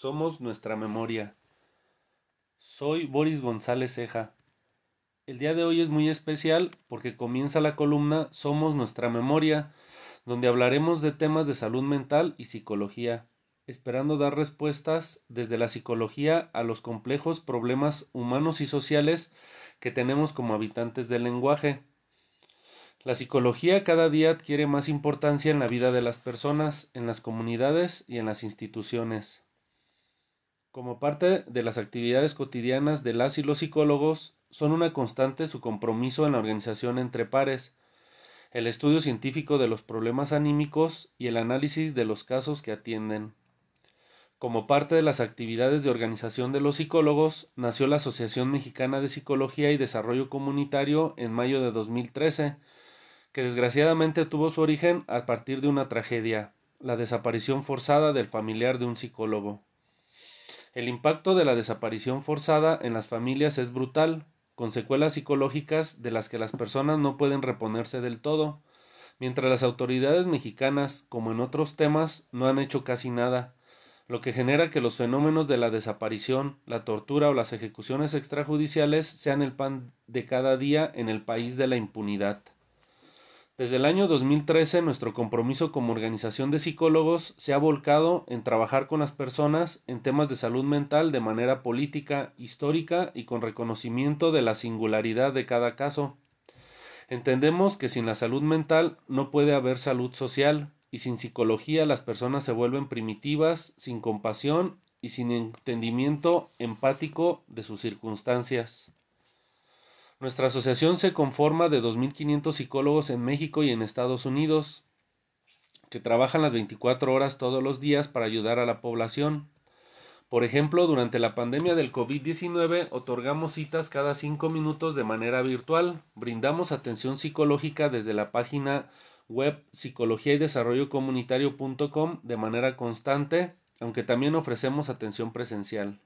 Somos nuestra memoria. Soy Boris González Ceja. El día de hoy es muy especial porque comienza la columna Somos nuestra memoria, donde hablaremos de temas de salud mental y psicología, esperando dar respuestas desde la psicología a los complejos problemas humanos y sociales que tenemos como habitantes del lenguaje. La psicología cada día adquiere más importancia en la vida de las personas, en las comunidades y en las instituciones. Como parte de las actividades cotidianas de las y los psicólogos, son una constante su compromiso en la organización entre pares, el estudio científico de los problemas anímicos y el análisis de los casos que atienden. Como parte de las actividades de organización de los psicólogos, nació la Asociación Mexicana de Psicología y Desarrollo Comunitario en mayo de 2013, que desgraciadamente tuvo su origen a partir de una tragedia, la desaparición forzada del familiar de un psicólogo. El impacto de la desaparición forzada en las familias es brutal, con secuelas psicológicas de las que las personas no pueden reponerse del todo, mientras las autoridades mexicanas, como en otros temas, no han hecho casi nada, lo que genera que los fenómenos de la desaparición, la tortura o las ejecuciones extrajudiciales sean el pan de cada día en el país de la impunidad. Desde el año 2013 nuestro compromiso como organización de psicólogos se ha volcado en trabajar con las personas en temas de salud mental de manera política, histórica y con reconocimiento de la singularidad de cada caso. Entendemos que sin la salud mental no puede haber salud social y sin psicología las personas se vuelven primitivas, sin compasión y sin entendimiento empático de sus circunstancias. Nuestra asociación se conforma de 2.500 psicólogos en México y en Estados Unidos, que trabajan las 24 horas todos los días para ayudar a la población. Por ejemplo, durante la pandemia del COVID-19 otorgamos citas cada 5 minutos de manera virtual, brindamos atención psicológica desde la página web psicología y desarrollo comunitario.com de manera constante, aunque también ofrecemos atención presencial.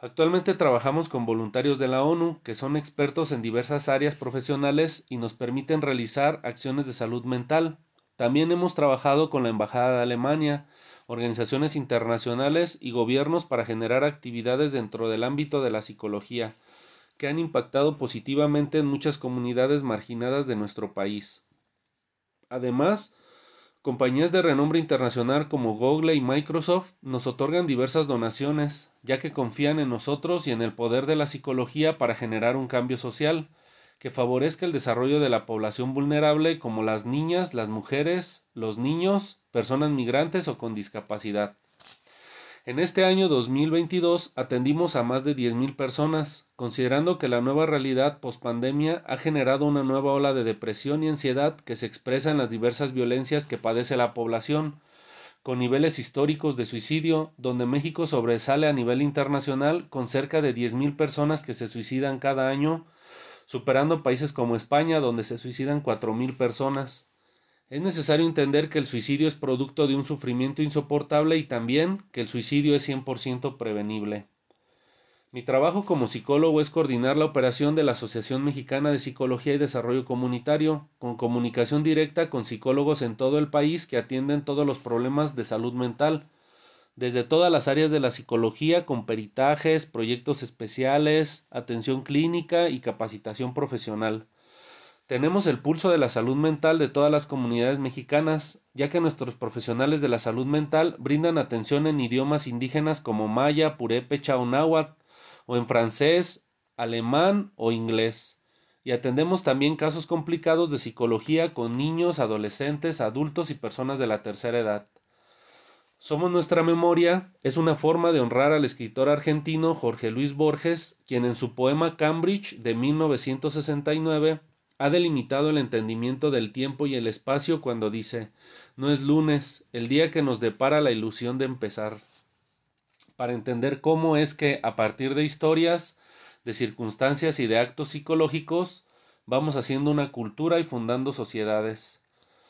Actualmente trabajamos con voluntarios de la ONU que son expertos en diversas áreas profesionales y nos permiten realizar acciones de salud mental. También hemos trabajado con la Embajada de Alemania, organizaciones internacionales y gobiernos para generar actividades dentro del ámbito de la psicología, que han impactado positivamente en muchas comunidades marginadas de nuestro país. Además, Compañías de renombre internacional como Google y Microsoft nos otorgan diversas donaciones, ya que confían en nosotros y en el poder de la psicología para generar un cambio social que favorezca el desarrollo de la población vulnerable como las niñas, las mujeres, los niños, personas migrantes o con discapacidad. En este año 2022 atendimos a más de 10.000 personas, considerando que la nueva realidad pospandemia ha generado una nueva ola de depresión y ansiedad que se expresa en las diversas violencias que padece la población, con niveles históricos de suicidio, donde México sobresale a nivel internacional con cerca de 10.000 personas que se suicidan cada año, superando países como España, donde se suicidan 4.000 personas. Es necesario entender que el suicidio es producto de un sufrimiento insoportable y también que el suicidio es 100% prevenible. Mi trabajo como psicólogo es coordinar la operación de la Asociación Mexicana de Psicología y Desarrollo Comunitario, con comunicación directa con psicólogos en todo el país que atienden todos los problemas de salud mental, desde todas las áreas de la psicología con peritajes, proyectos especiales, atención clínica y capacitación profesional. Tenemos el pulso de la salud mental de todas las comunidades mexicanas, ya que nuestros profesionales de la salud mental brindan atención en idiomas indígenas como maya, purépecha o o en francés, alemán o inglés. Y atendemos también casos complicados de psicología con niños, adolescentes, adultos y personas de la tercera edad. Somos nuestra memoria es una forma de honrar al escritor argentino Jorge Luis Borges, quien en su poema Cambridge de 1969 ha delimitado el entendimiento del tiempo y el espacio cuando dice no es lunes, el día que nos depara la ilusión de empezar, para entender cómo es que a partir de historias, de circunstancias y de actos psicológicos, vamos haciendo una cultura y fundando sociedades.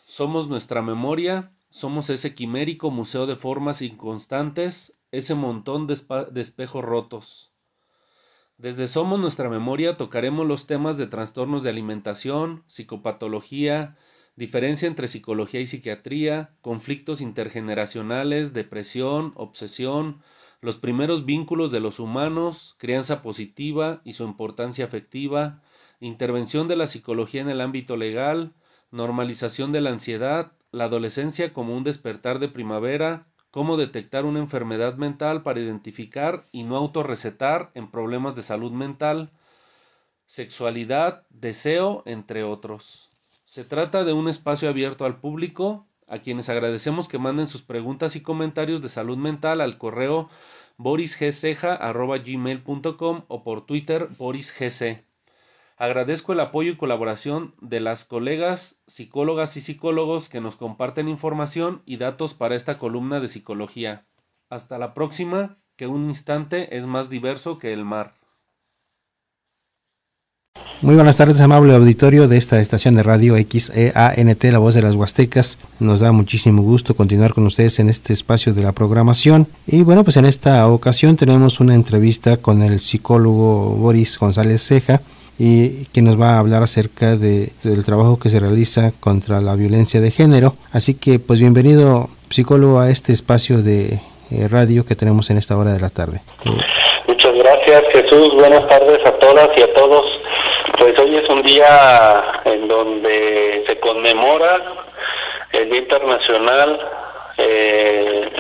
Somos nuestra memoria, somos ese quimérico museo de formas inconstantes, ese montón de, espejos rotos. Desde Somos Nuestra Memoria tocaremos los temas de trastornos de alimentación, psicopatología, diferencia entre psicología y psiquiatría, conflictos intergeneracionales, depresión, obsesión, los primeros vínculos de los humanos, crianza positiva y su importancia afectiva, intervención de la psicología en el ámbito legal, normalización de la ansiedad, la adolescencia como un despertar de primavera, cómo detectar una enfermedad mental para identificar y no autorrecetar en problemas de salud mental, sexualidad, deseo, entre otros. Se trata de un espacio abierto al público, a quienes agradecemos que manden sus preguntas y comentarios de salud mental al correo borisgceja.gmail.com o por Twitter borisgc. Agradezco el apoyo y colaboración de las colegas psicólogas y psicólogos que nos comparten información y datos para esta columna de psicología. Hasta la próxima, que un instante es más diverso que el mar. Muy buenas tardes, amable auditorio de esta estación de radio XEANT, La Voz de las Huastecas. Nos da muchísimo gusto continuar con ustedes en este espacio de la programación. Y bueno, pues en esta ocasión tenemos una entrevista con el psicólogo Boris González Ceja, y que nos va a hablar acerca de, del trabajo que se realiza contra la violencia de género. Así que pues bienvenido psicólogo a este espacio de eh, radio que tenemos en esta hora de la tarde. Muchas gracias Jesús, buenas tardes a todas y a todos. Pues hoy es un día en donde se conmemora el Día Internacional eh,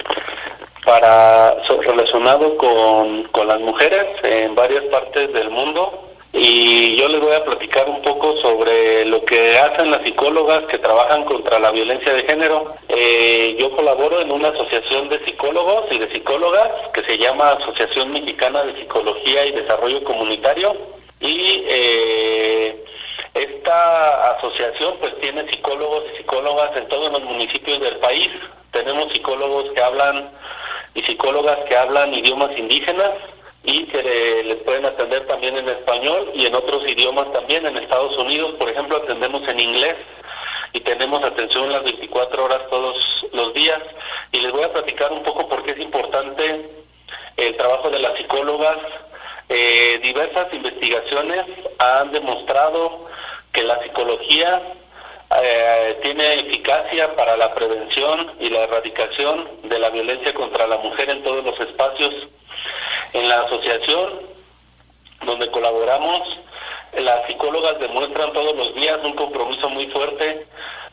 para relacionado con, con las mujeres en varias partes del mundo y yo les voy a platicar un poco sobre lo que hacen las psicólogas que trabajan contra la violencia de género. Eh, yo colaboro en una asociación de psicólogos y de psicólogas que se llama Asociación Mexicana de Psicología y Desarrollo Comunitario y eh, esta asociación pues tiene psicólogos y psicólogas en todos los municipios del país. Tenemos psicólogos que hablan y psicólogas que hablan idiomas indígenas y que les pueden atender también en español y en otros idiomas también. En Estados Unidos, por ejemplo, atendemos en inglés y tenemos atención las 24 horas todos los días. Y les voy a platicar un poco por qué es importante el trabajo de las psicólogas. Eh, diversas investigaciones han demostrado que la psicología eh, tiene eficacia para la prevención y la erradicación de la violencia contra la mujer en todos los espacios en la asociación donde colaboramos, las psicólogas demuestran todos los días un compromiso muy fuerte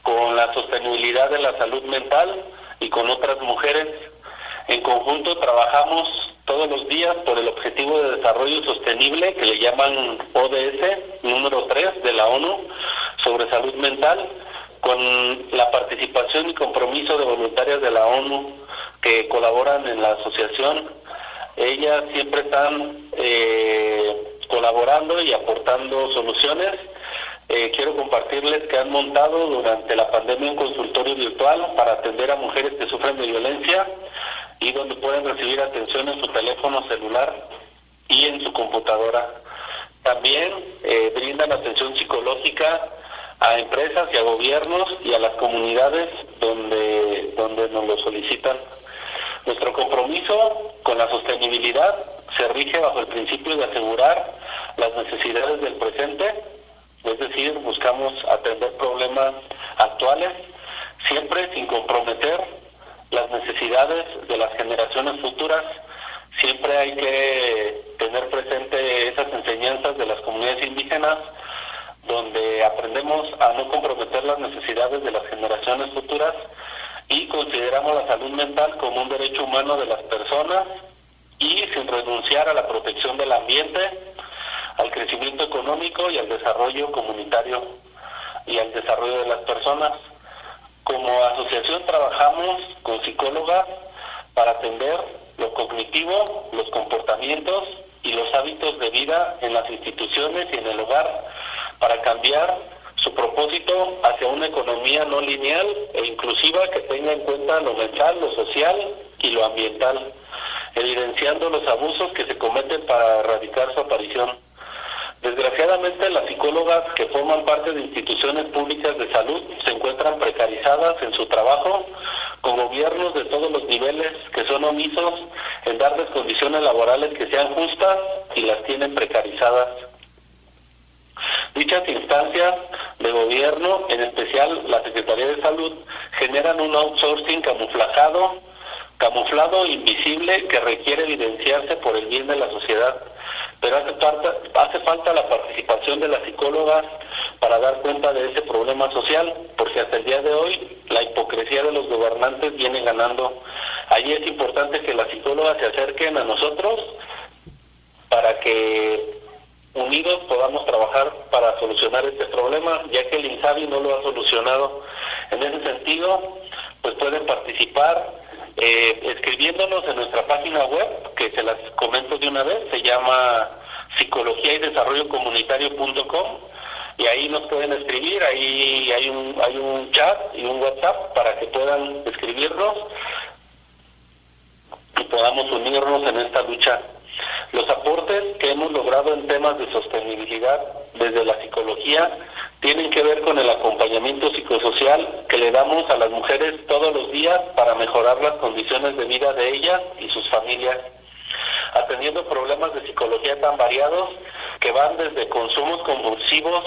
con la sostenibilidad de la salud mental y con otras mujeres. En conjunto trabajamos todos los días por el Objetivo de Desarrollo Sostenible que le llaman ODS número 3 de la ONU sobre salud mental con la participación y compromiso de voluntarias de la ONU que colaboran en la asociación ellas siempre están eh, colaborando y aportando soluciones. Eh, quiero compartirles que han montado durante la pandemia un consultorio virtual para atender a mujeres que sufren de violencia y donde pueden recibir atención en su teléfono celular y en su computadora. También eh, brindan atención psicológica a empresas y a gobiernos y a las comunidades donde, donde nos lo solicitan. Nuestro compromiso con la sostenibilidad se rige bajo el principio de asegurar las necesidades del presente, es decir, buscamos atender problemas actuales, siempre sin comprometer las necesidades de las generaciones futuras. Siempre hay que tener presente esas enseñanzas de las comunidades indígenas, donde aprendemos a no comprometer las necesidades de las generaciones futuras y consideramos la salud mental como un derecho humano de las personas y sin renunciar a la protección del ambiente, al crecimiento económico y al desarrollo comunitario y al desarrollo de las personas. Como asociación trabajamos con psicólogas para atender lo cognitivo, los comportamientos y los hábitos de vida en las instituciones y en el hogar para cambiar su propósito hacia una economía no lineal e inclusiva que tenga en cuenta lo mental, lo social y lo ambiental, evidenciando los abusos que se cometen para erradicar su aparición. Desgraciadamente, las psicólogas que forman parte de instituciones públicas de salud se encuentran precarizadas en su trabajo con gobiernos de todos los niveles que son omisos en darles condiciones laborales que sean justas y las tienen precarizadas. Dichas instancias de gobierno, en especial la Secretaría de Salud, generan un outsourcing camuflajado, camuflado, invisible, que requiere evidenciarse por el bien de la sociedad. Pero hace falta, hace falta la participación de las psicólogas para dar cuenta de ese problema social, porque hasta el día de hoy la hipocresía de los gobernantes viene ganando. Ahí es importante que las psicólogas se acerquen a nosotros para que unidos podamos trabajar para solucionar este problema, ya que el INSABI no lo ha solucionado. En ese sentido, pues pueden participar eh, escribiéndonos en nuestra página web, que se las comento de una vez, se llama psicología y desarrollo comunitario.com y ahí nos pueden escribir, ahí hay un, hay un chat y un WhatsApp para que puedan escribirnos y podamos unirnos en esta lucha los aportes que hemos logrado en temas de sostenibilidad desde la psicología tienen que ver con el acompañamiento psicosocial que le damos a las mujeres todos los días para mejorar las condiciones de vida de ellas y sus familias, atendiendo problemas de psicología tan variados que van desde consumos compulsivos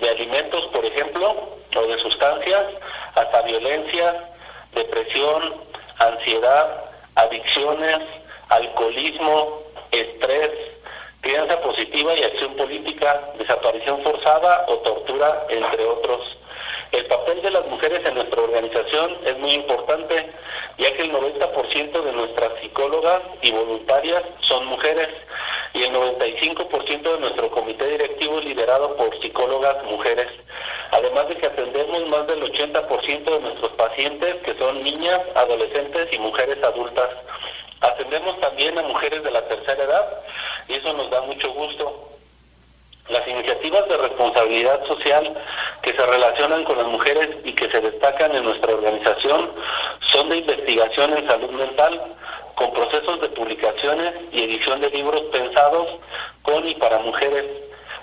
de alimentos, por ejemplo, o de sustancias, hasta violencia, depresión, ansiedad, adicciones, alcoholismo, estrés, crianza positiva y acción política, desaparición forzada o tortura, entre otros. El papel de las mujeres en nuestra organización es muy importante, ya que el 90% de nuestras psicólogas y voluntarias son mujeres y el 95% de nuestro comité directivo es liderado por psicólogas mujeres. Además de que atendemos más del 80% de nuestros pacientes que son niñas, adolescentes y mujeres adultas. Atendemos también a mujeres de la tercera edad y eso nos da mucho gusto. Las iniciativas de responsabilidad social que se relacionan con las mujeres y que se destacan en nuestra organización son de investigación en salud mental, con procesos de publicaciones y edición de libros pensados con y para mujeres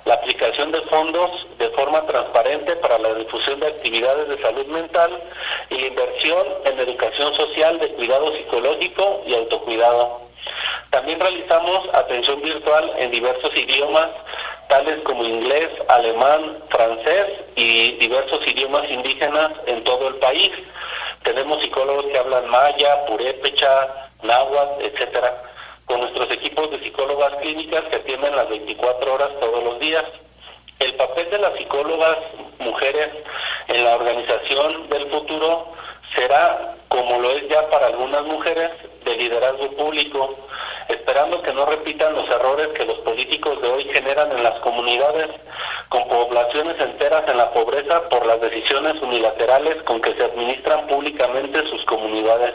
la aplicación de fondos de forma transparente para la difusión de actividades de salud mental y la inversión en educación social de cuidado psicológico y autocuidado. También realizamos atención virtual en diversos idiomas, tales como inglés, alemán, francés y diversos idiomas indígenas en todo el país. Tenemos psicólogos que hablan maya, purépecha, náhuatl, etcétera con nuestros equipos de psicólogas clínicas que atienden las 24 horas todos los días. El papel de las psicólogas mujeres en la organización del futuro será, como lo es ya para algunas mujeres, de liderazgo público, esperando que no repitan los errores que los políticos de hoy generan en las comunidades, con poblaciones enteras en la pobreza por las decisiones unilaterales con que se administran públicamente sus comunidades.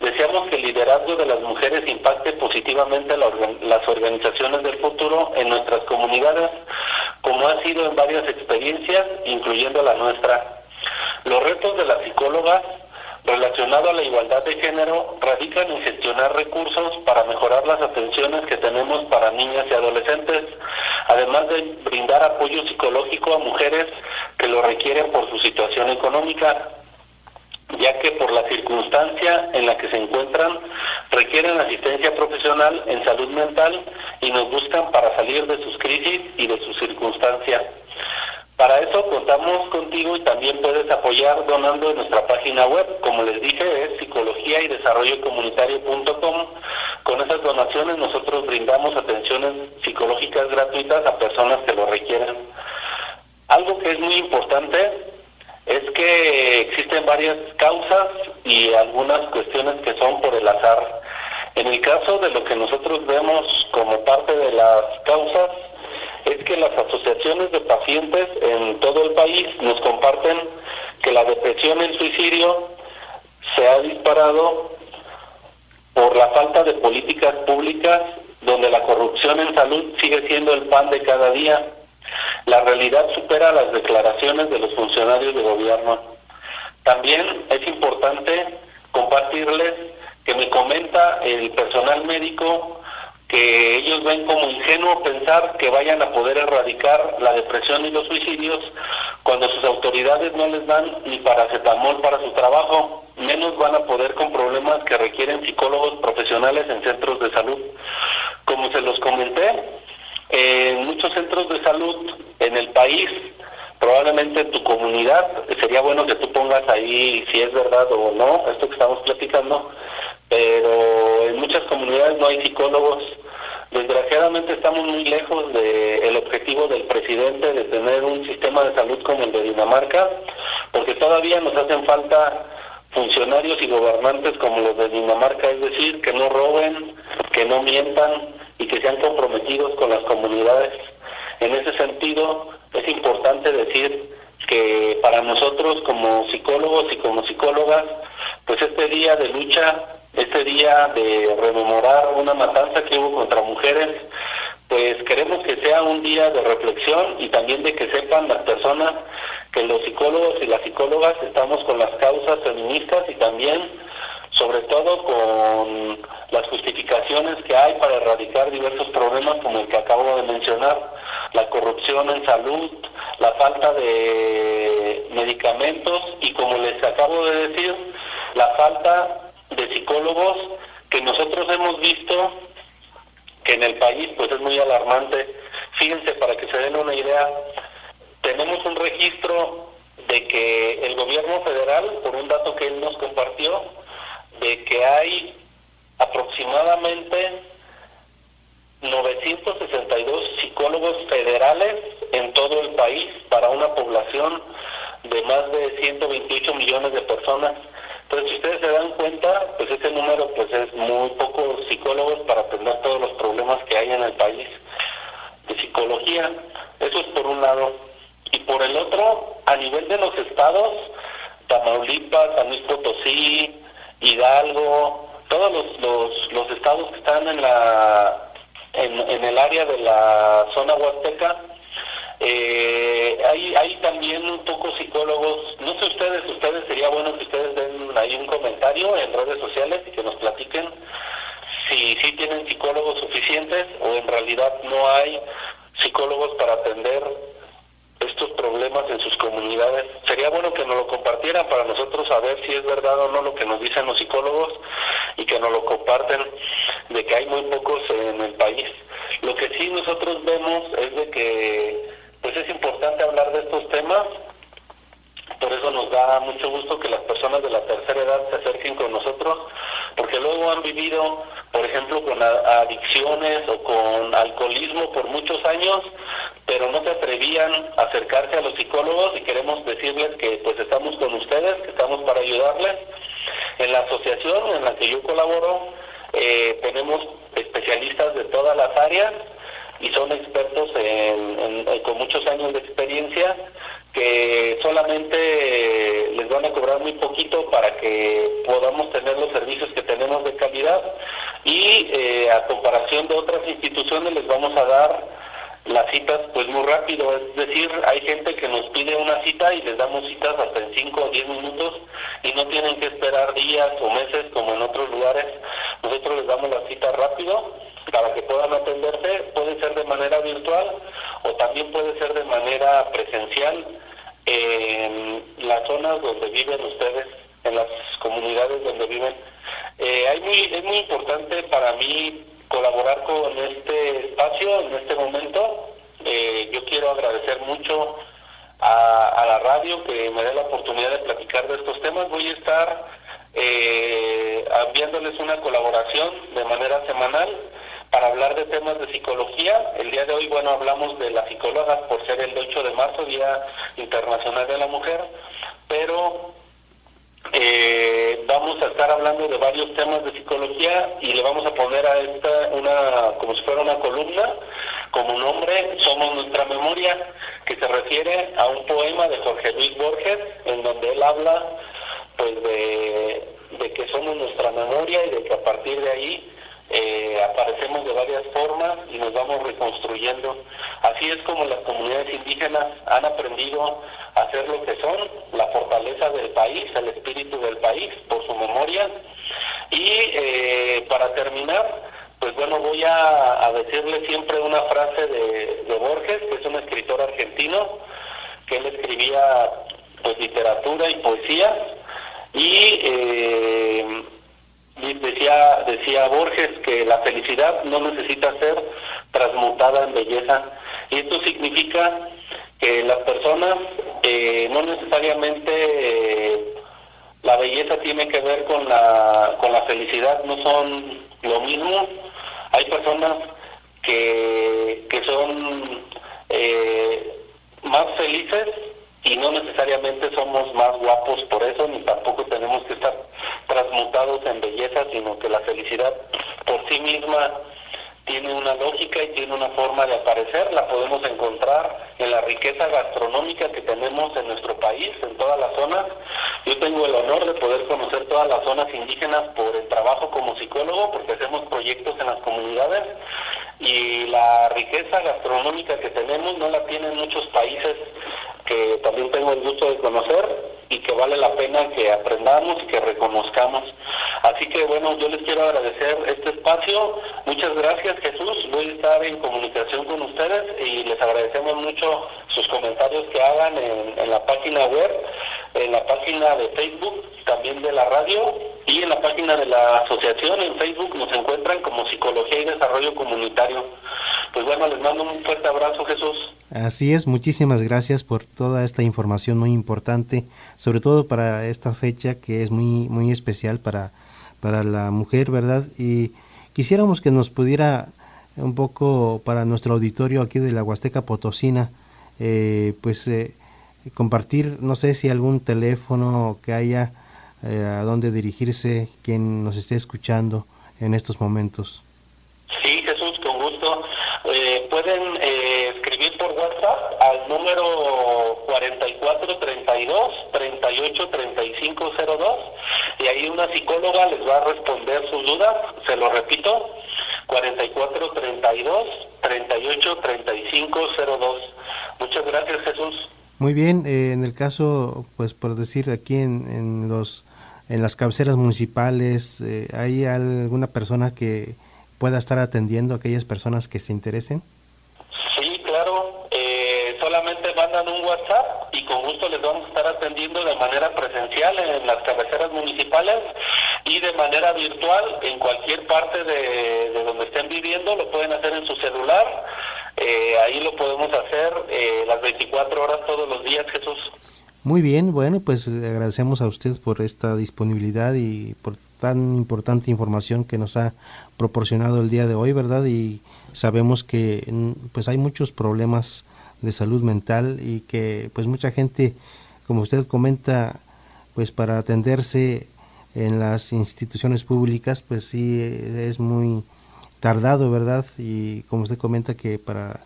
Deseamos que el liderazgo de las mujeres impacte positivamente las organizaciones del futuro en nuestras comunidades, como ha sido en varias experiencias, incluyendo la nuestra. Los retos de las psicólogas relacionados a la igualdad de género radican en gestionar recursos para mejorar las atenciones que tenemos para niñas y adolescentes, además de brindar apoyo psicológico a mujeres que lo requieren por su situación económica ya que por la circunstancia en la que se encuentran requieren asistencia profesional en salud mental y nos buscan para salir de sus crisis y de su circunstancia. Para eso contamos contigo y también puedes apoyar donando en nuestra página web. Como les dije, es psicología y desarrollo. Con esas donaciones nosotros brindamos atenciones psicológicas gratuitas a personas que lo requieran. Algo que es muy importante es que existen varias causas y algunas cuestiones que son por el azar. En el caso de lo que nosotros vemos como parte de las causas, es que las asociaciones de pacientes en todo el país nos comparten que la depresión y el suicidio se ha disparado por la falta de políticas públicas donde la corrupción en salud sigue siendo el pan de cada día la realidad supera las declaraciones de los funcionarios de gobierno. También es importante compartirles que me comenta el personal médico que ellos ven como ingenuo pensar que vayan a poder erradicar la depresión y los suicidios cuando sus autoridades no les dan ni paracetamol para su trabajo, menos van a poder con problemas que requieren psicólogos profesionales en centros de salud. Como se los comenté, En muchos centros de salud en el país, probablemente en tu comunidad, sería bueno que tú pongas ahí si es verdad o no esto que estamos platicando, pero en muchas comunidades no hay psicólogos. Desgraciadamente estamos muy lejos del objetivo del presidente de tener un sistema de salud como el de Dinamarca, porque todavía nos hacen falta funcionarios y gobernantes como los de Dinamarca, es decir, que no roben, que no mientan y que sean comprometidos con las comunidades. En ese sentido, es importante decir que para nosotros como psicólogos y como psicólogas, pues este día de lucha, este día de rememorar una matanza que hubo contra mujeres, pues queremos que sea un día de reflexión y también de que sepan las personas que los psicólogos y las psicólogas estamos con las causas feministas y también sobre todo con las justificaciones que hay para erradicar diversos problemas como el que acabo de mencionar, la corrupción en salud, la falta de medicamentos y como les acabo de decir, la falta de psicólogos que nosotros hemos visto que en el país pues es muy alarmante. Fíjense, para que se den una idea, tenemos un registro de que el gobierno federal, por un dato que él nos compartió, de que hay aproximadamente 962 psicólogos federales en todo el país para una población de más de 128 millones de personas. Entonces, si ustedes se dan cuenta, pues ese número pues es muy pocos psicólogos para atender todos los problemas que hay en el país de psicología. Eso es por un lado. Y por el otro, a nivel de los estados, Tamaulipas, San Luis Potosí, Hidalgo, todos los, los, estados que están en, la, en, el área de la zona huasteca, eh, hay, hay también un poco psicólogos, no sé ustedes, ustedes sería bueno que ustedes den ahí un comentario en redes sociales y que nos platiquen si sí tienen psicólogos suficientes o en realidad no hay psicólogos para atender estos problemas en sus comunidades. Sería bueno que nos lo compartieran para nosotros saber si es verdad o no lo que nos dicen los psicólogos y que nos lo comparten de que hay muy pocos en el país. Lo que sí nosotros vemos es de que pues es importante hablar de estos temas por eso nos da mucho gusto que las personas de la tercera edad se acerquen con nosotros, porque luego han vivido, por ejemplo, con adicciones o con alcoholismo por muchos años, pero no se atrevían a acercarse a los psicólogos y queremos decirles que pues estamos con ustedes, que estamos para ayudarles. En la asociación en la que yo colaboro, eh, tenemos especialistas de todas las áreas y son expertos con muchos años de experiencia que solamente les van a cobrar muy poquito para que podamos tener los servicios que tenemos de calidad y eh, a comparación de otras instituciones les vamos a dar las citas pues muy rápido, es decir, hay gente que nos pide una cita y les damos citas hasta en 5 o 10 minutos y no tienen que esperar días o meses como en otros lugares, nosotros les damos la cita rápido para que puedan atenderse, puede ser de manera virtual o también puede ser de manera presencial en las zonas donde viven ustedes, en las comunidades donde viven. Eh, hay muy, es muy importante para mí colaborar con este espacio en este momento. Eh, yo quiero agradecer mucho a, la radio que me dé la oportunidad de platicar de estos temas. Voy a estar eh, enviándoles una colaboración de manera semanal para hablar de temas de psicología. El día de hoy, bueno, hablamos de las psicólogas por ser el 8 de marzo, Día Internacional de la Mujer, pero eh, vamos a estar hablando de varios temas de psicología y le vamos a poner a esta una, como si fuera una columna, como nombre, Somos Nuestra Memoria, que se refiere a un poema de Jorge Luis Borges, en donde él habla pues de, de que somos nuestra memoria y de que a partir de ahí eh, aparecemos de varias formas y nos vamos reconstruyendo. Así es como las comunidades indígenas han aprendido a ser lo que son, la fortaleza del país, el espíritu del país, por su memoria. Y eh, para terminar, pues bueno, voy a, decirle siempre una frase de, de, Borges, que es un escritor argentino, que él escribía pues literatura y poesía, y eh, decía decía, Borges que la felicidad no necesita ser transmutada en belleza. Y esto significa que las personas eh, no necesariamente eh, la belleza tiene que ver con la, con la felicidad, no son lo mismo. Hay personas que, que son eh, más felices y no necesariamente somos más guapos por eso, ni tampoco tenemos que estar transmutados en belleza, sino que la felicidad por sí misma tiene una lógica y tiene una forma de aparecer, la podemos encontrar en la riqueza gastronómica que tenemos en nuestro país, en todas las zonas. Yo tengo el honor de poder conocer todas las zonas indígenas por el trabajo como psicólogo, porque hacemos proyectos en las comunidades y la riqueza gastronómica que tenemos no la tienen muchos países que también tengo el gusto de conocer y que vale la pena que aprendamos y que reconozcamos. Así que bueno, yo les quiero agradecer este espacio. Muchas gracias Jesús. Voy a estar en comunicación con ustedes y les agradecemos mucho sus comentarios que hagan en, en la página web, en la página de Facebook, también de la radio y en la página de la asociación en Facebook nos encuentran como Psicología y Desarrollo Comunitario. Pues bueno, les mando un fuerte abrazo Jesús. Así es, muchísimas gracias por toda esta información muy importante, sobre todo para esta fecha que es muy, muy especial para, para la mujer, ¿verdad? Y quisiéramos que nos pudiera un poco para nuestro auditorio aquí de la Huasteca Potosina, eh, pues eh, compartir, no sé si algún teléfono que haya eh, a dónde dirigirse quien nos esté escuchando en estos momentos. Sí, Jesús, con gusto. Eh, pueden eh, escribir por WhatsApp al número 4432-383502 y ahí una psicóloga les va a responder sus dudas. Se lo repito, 4432-383502. Muchas gracias, Jesús. Muy bien, eh, en el caso, pues por decir aquí en, en los en las cabeceras municipales, eh, ¿hay alguna persona que pueda estar atendiendo a aquellas personas que se interesen? Sí, claro. Eh, solamente mandan un WhatsApp y con gusto les vamos a estar atendiendo de manera presencial en las cabeceras municipales y de manera virtual en cualquier parte de, de donde estén viviendo. Lo pueden hacer en su celular. Eh, ahí lo podemos hacer eh, las 24 horas todos los días, Jesús. Muy bien, bueno, pues agradecemos a usted por esta disponibilidad y por tan importante información que nos ha proporcionado el día de hoy, ¿verdad? Y sabemos que pues hay muchos problemas de salud mental y que pues mucha gente, como usted comenta, pues para atenderse en las instituciones públicas, pues sí es muy tardado, ¿verdad? Y como usted comenta que para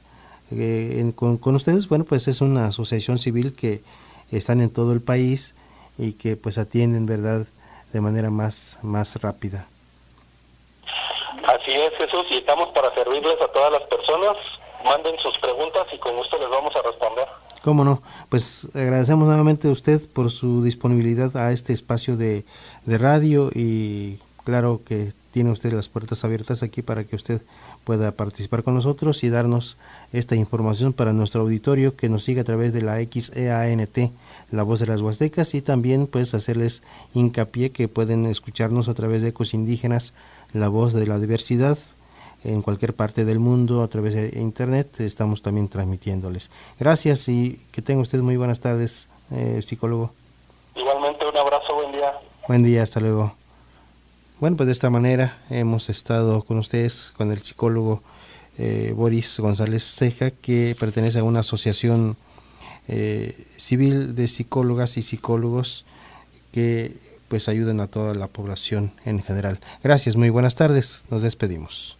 eh, con, con ustedes, bueno, pues es una asociación civil que están en todo el país y que pues atienden, ¿verdad?, de manera más, más rápida. Así es, Jesús, y estamos para servirles a todas las personas. Manden sus preguntas y con gusto les vamos a responder. Cómo no, pues agradecemos nuevamente a usted por su disponibilidad a este espacio de, de radio y claro que tiene usted las puertas abiertas aquí para que usted pueda participar con nosotros y darnos esta información para nuestro auditorio que nos sigue a través de la XEANT, la voz de las Huastecas, y también pues hacerles hincapié que pueden escucharnos a través de Ecos Indígenas, la voz de la diversidad, en cualquier parte del mundo a través de internet estamos también transmitiéndoles. Gracias y que tenga usted muy buenas tardes, eh, psicólogo. Igualmente un abrazo, buen día. Buen día, hasta luego. Bueno, pues de esta manera hemos estado con ustedes, con el psicólogo eh, Boris González Ceja, que pertenece a una asociación eh, civil de psicólogas y psicólogos que pues ayudan a toda la población en general. Gracias, muy buenas tardes, nos despedimos.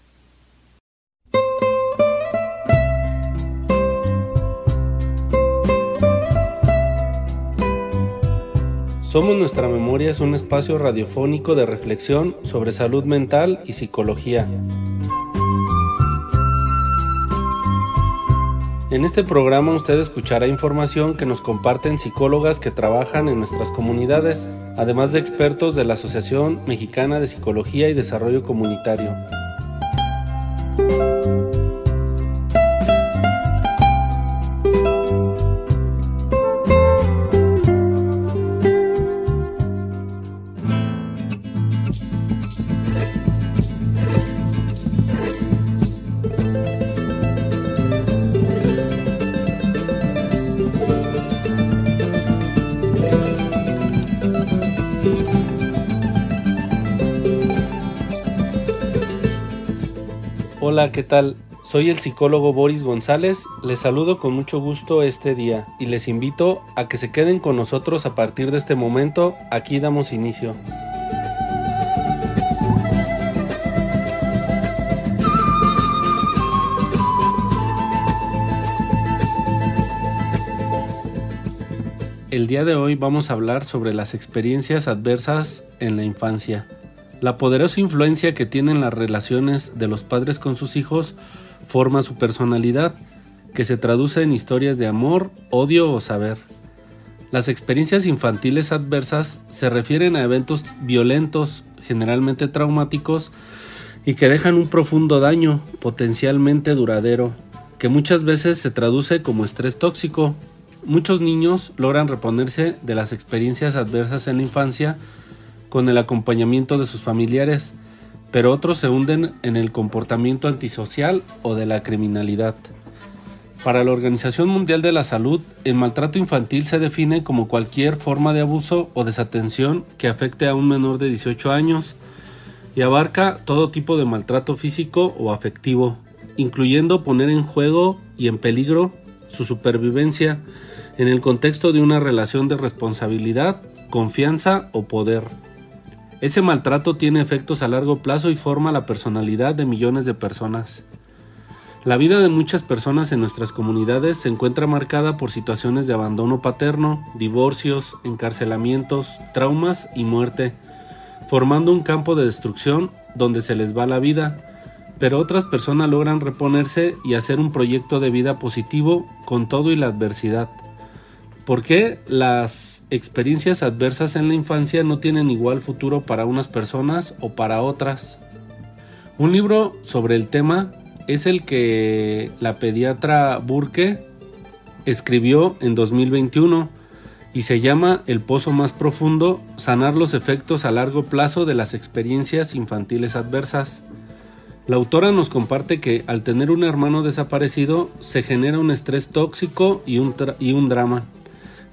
Somos Nuestra Memoria es un espacio radiofónico de reflexión sobre salud mental y psicología. En este programa usted escuchará información que nos comparten psicólogas que trabajan en nuestras comunidades, además de expertos de la Asociación Mexicana de Psicología y Desarrollo Comunitario. Hola, ¿qué tal? Soy el psicólogo Boris González, les saludo con mucho gusto este día y les invito a que se queden con nosotros a partir de este momento, aquí damos inicio. El día de hoy vamos a hablar sobre las experiencias adversas en la infancia. La poderosa influencia que tienen las relaciones de los padres con sus hijos forma su personalidad, que se traduce en historias de amor, odio o saber. Las experiencias infantiles adversas se refieren a eventos violentos, generalmente traumáticos, y que dejan un profundo daño, potencialmente duradero, que muchas veces se traduce como estrés tóxico. Muchos niños logran reponerse de las experiencias adversas en la infancia con el acompañamiento de sus familiares, pero otros se hunden en el comportamiento antisocial o de la criminalidad. Para la Organización Mundial de la Salud, el maltrato infantil se define como cualquier forma de abuso o desatención que afecte a un menor de 18 años y abarca todo tipo de maltrato físico o afectivo, incluyendo poner en juego y en peligro su supervivencia en el contexto de una relación de responsabilidad, confianza o poder. Ese maltrato tiene efectos a largo plazo y forma la personalidad de millones de personas. La vida de muchas personas en nuestras comunidades se encuentra marcada por situaciones de abandono paterno, divorcios, encarcelamientos, traumas y muerte, formando un campo de destrucción donde se les va la vida, pero otras personas logran reponerse y hacer un proyecto de vida positivo con todo y la adversidad. ¿Por qué las experiencias adversas en la infancia no tienen igual futuro para unas personas o para otras? Un libro sobre el tema es el que la pediatra Burke escribió en 2021 y se llama El Pozo Más Profundo, sanar los efectos a largo plazo de las experiencias infantiles adversas. La autora nos comparte que al tener un hermano desaparecido se genera un estrés tóxico y un, y un drama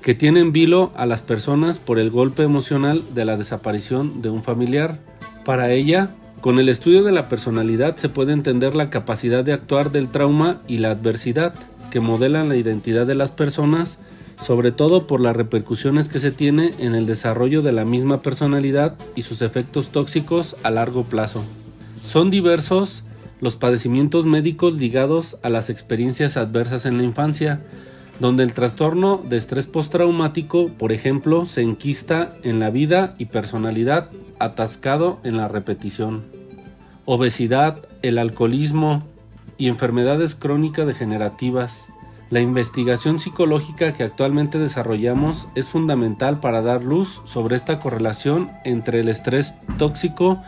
que tienen vilo a las personas por el golpe emocional de la desaparición de un familiar. Para ella, con el estudio de la personalidad se puede entender la capacidad de actuar del trauma y la adversidad, que modelan la identidad de las personas, sobre todo por las repercusiones que se tiene en el desarrollo de la misma personalidad y sus efectos tóxicos a largo plazo. Son diversos los padecimientos médicos ligados a las experiencias adversas en la infancia, donde el trastorno de estrés postraumático, por ejemplo, se enquista en la vida y personalidad atascado en la repetición. Obesidad, el alcoholismo y enfermedades crónicas degenerativas. La investigación psicológica que actualmente desarrollamos es fundamental para dar luz sobre esta correlación entre el estrés tóxico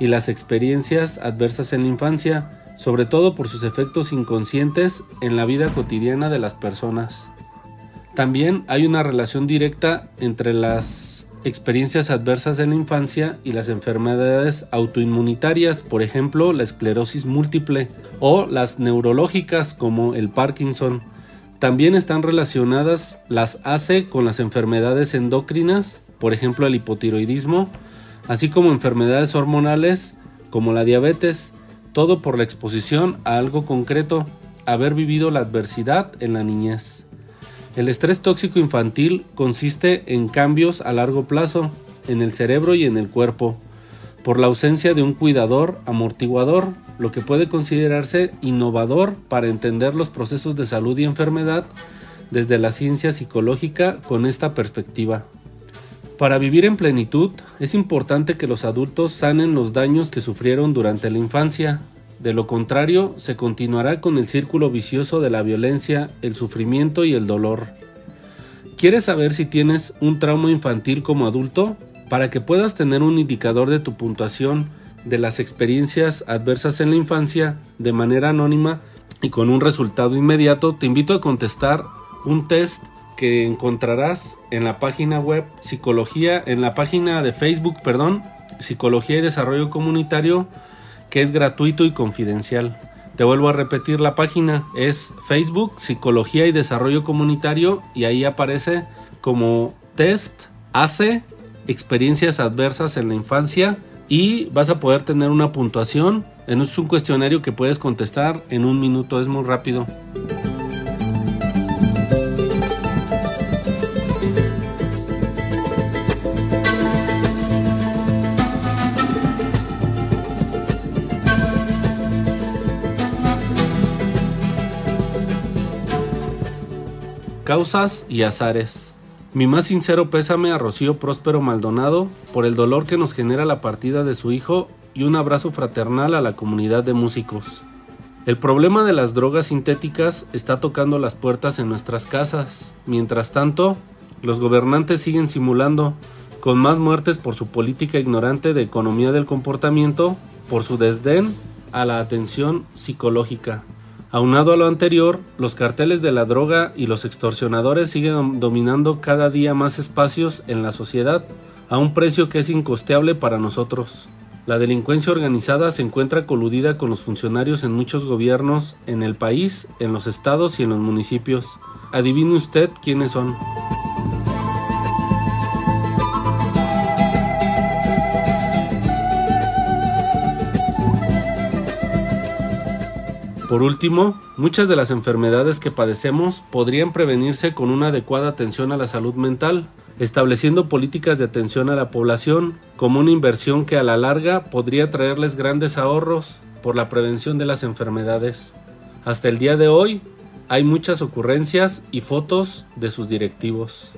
y las experiencias adversas en la infancia, sobre todo por sus efectos inconscientes en la vida cotidiana de las personas. También hay una relación directa entre las experiencias adversas en la infancia y las enfermedades autoinmunitarias, por ejemplo la esclerosis múltiple o las neurológicas como el Parkinson. También están relacionadas las ACE con las enfermedades endocrinas, por ejemplo el hipotiroidismo, así como enfermedades hormonales como la diabetes, todo por la exposición a algo concreto, haber vivido la adversidad en la niñez. El estrés tóxico infantil consiste en cambios a largo plazo en el cerebro y en el cuerpo, por la ausencia de un cuidador amortiguador, lo que puede considerarse innovador para entender los procesos de salud y enfermedad desde la ciencia psicológica con esta perspectiva. Para vivir en plenitud es importante que los adultos sanen los daños que sufrieron durante la infancia. De lo contrario, se continuará con el círculo vicioso de la violencia, el sufrimiento y el dolor. ¿Quieres saber si tienes un trauma infantil como adulto? Para que puedas tener un indicador de tu puntuación de las experiencias adversas en la infancia de manera anónima y con un resultado inmediato, te invito a contestar un test que encontrarás en la página web Psicología, en la página de Facebook, perdón, Psicología y Desarrollo Comunitario, que es gratuito y confidencial. Te vuelvo a repetir la página, es Facebook Psicología y Desarrollo Comunitario y ahí aparece como test hace experiencias adversas en la infancia y vas a poder tener una puntuación Es un cuestionario que puedes contestar en un minuto, es muy rápido. Causas y azares. Mi más sincero pésame a Rocío Próspero Maldonado por el dolor que nos genera la partida de su hijo y un abrazo fraternal a la comunidad de músicos. El problema de las drogas sintéticas está tocando las puertas en nuestras casas. Mientras tanto, los gobernantes siguen simulando, con más muertes por su política ignorante de economía del comportamiento, por su desdén a la atención psicológica. Aunado a lo anterior, los carteles de la droga y los extorsionadores siguen dominando cada día más espacios en la sociedad a un precio que es incosteable para nosotros. La delincuencia organizada se encuentra coludida con los funcionarios en muchos gobiernos en el país, en los estados y en los municipios. Adivine usted quiénes son. Por último, muchas de las enfermedades que padecemos podrían prevenirse con una adecuada atención a la salud mental, estableciendo políticas de atención a la población como una inversión que a la larga podría traerles grandes ahorros por la prevención de las enfermedades. Hasta el día de hoy hay muchas ocurrencias y fotos de sus directivos.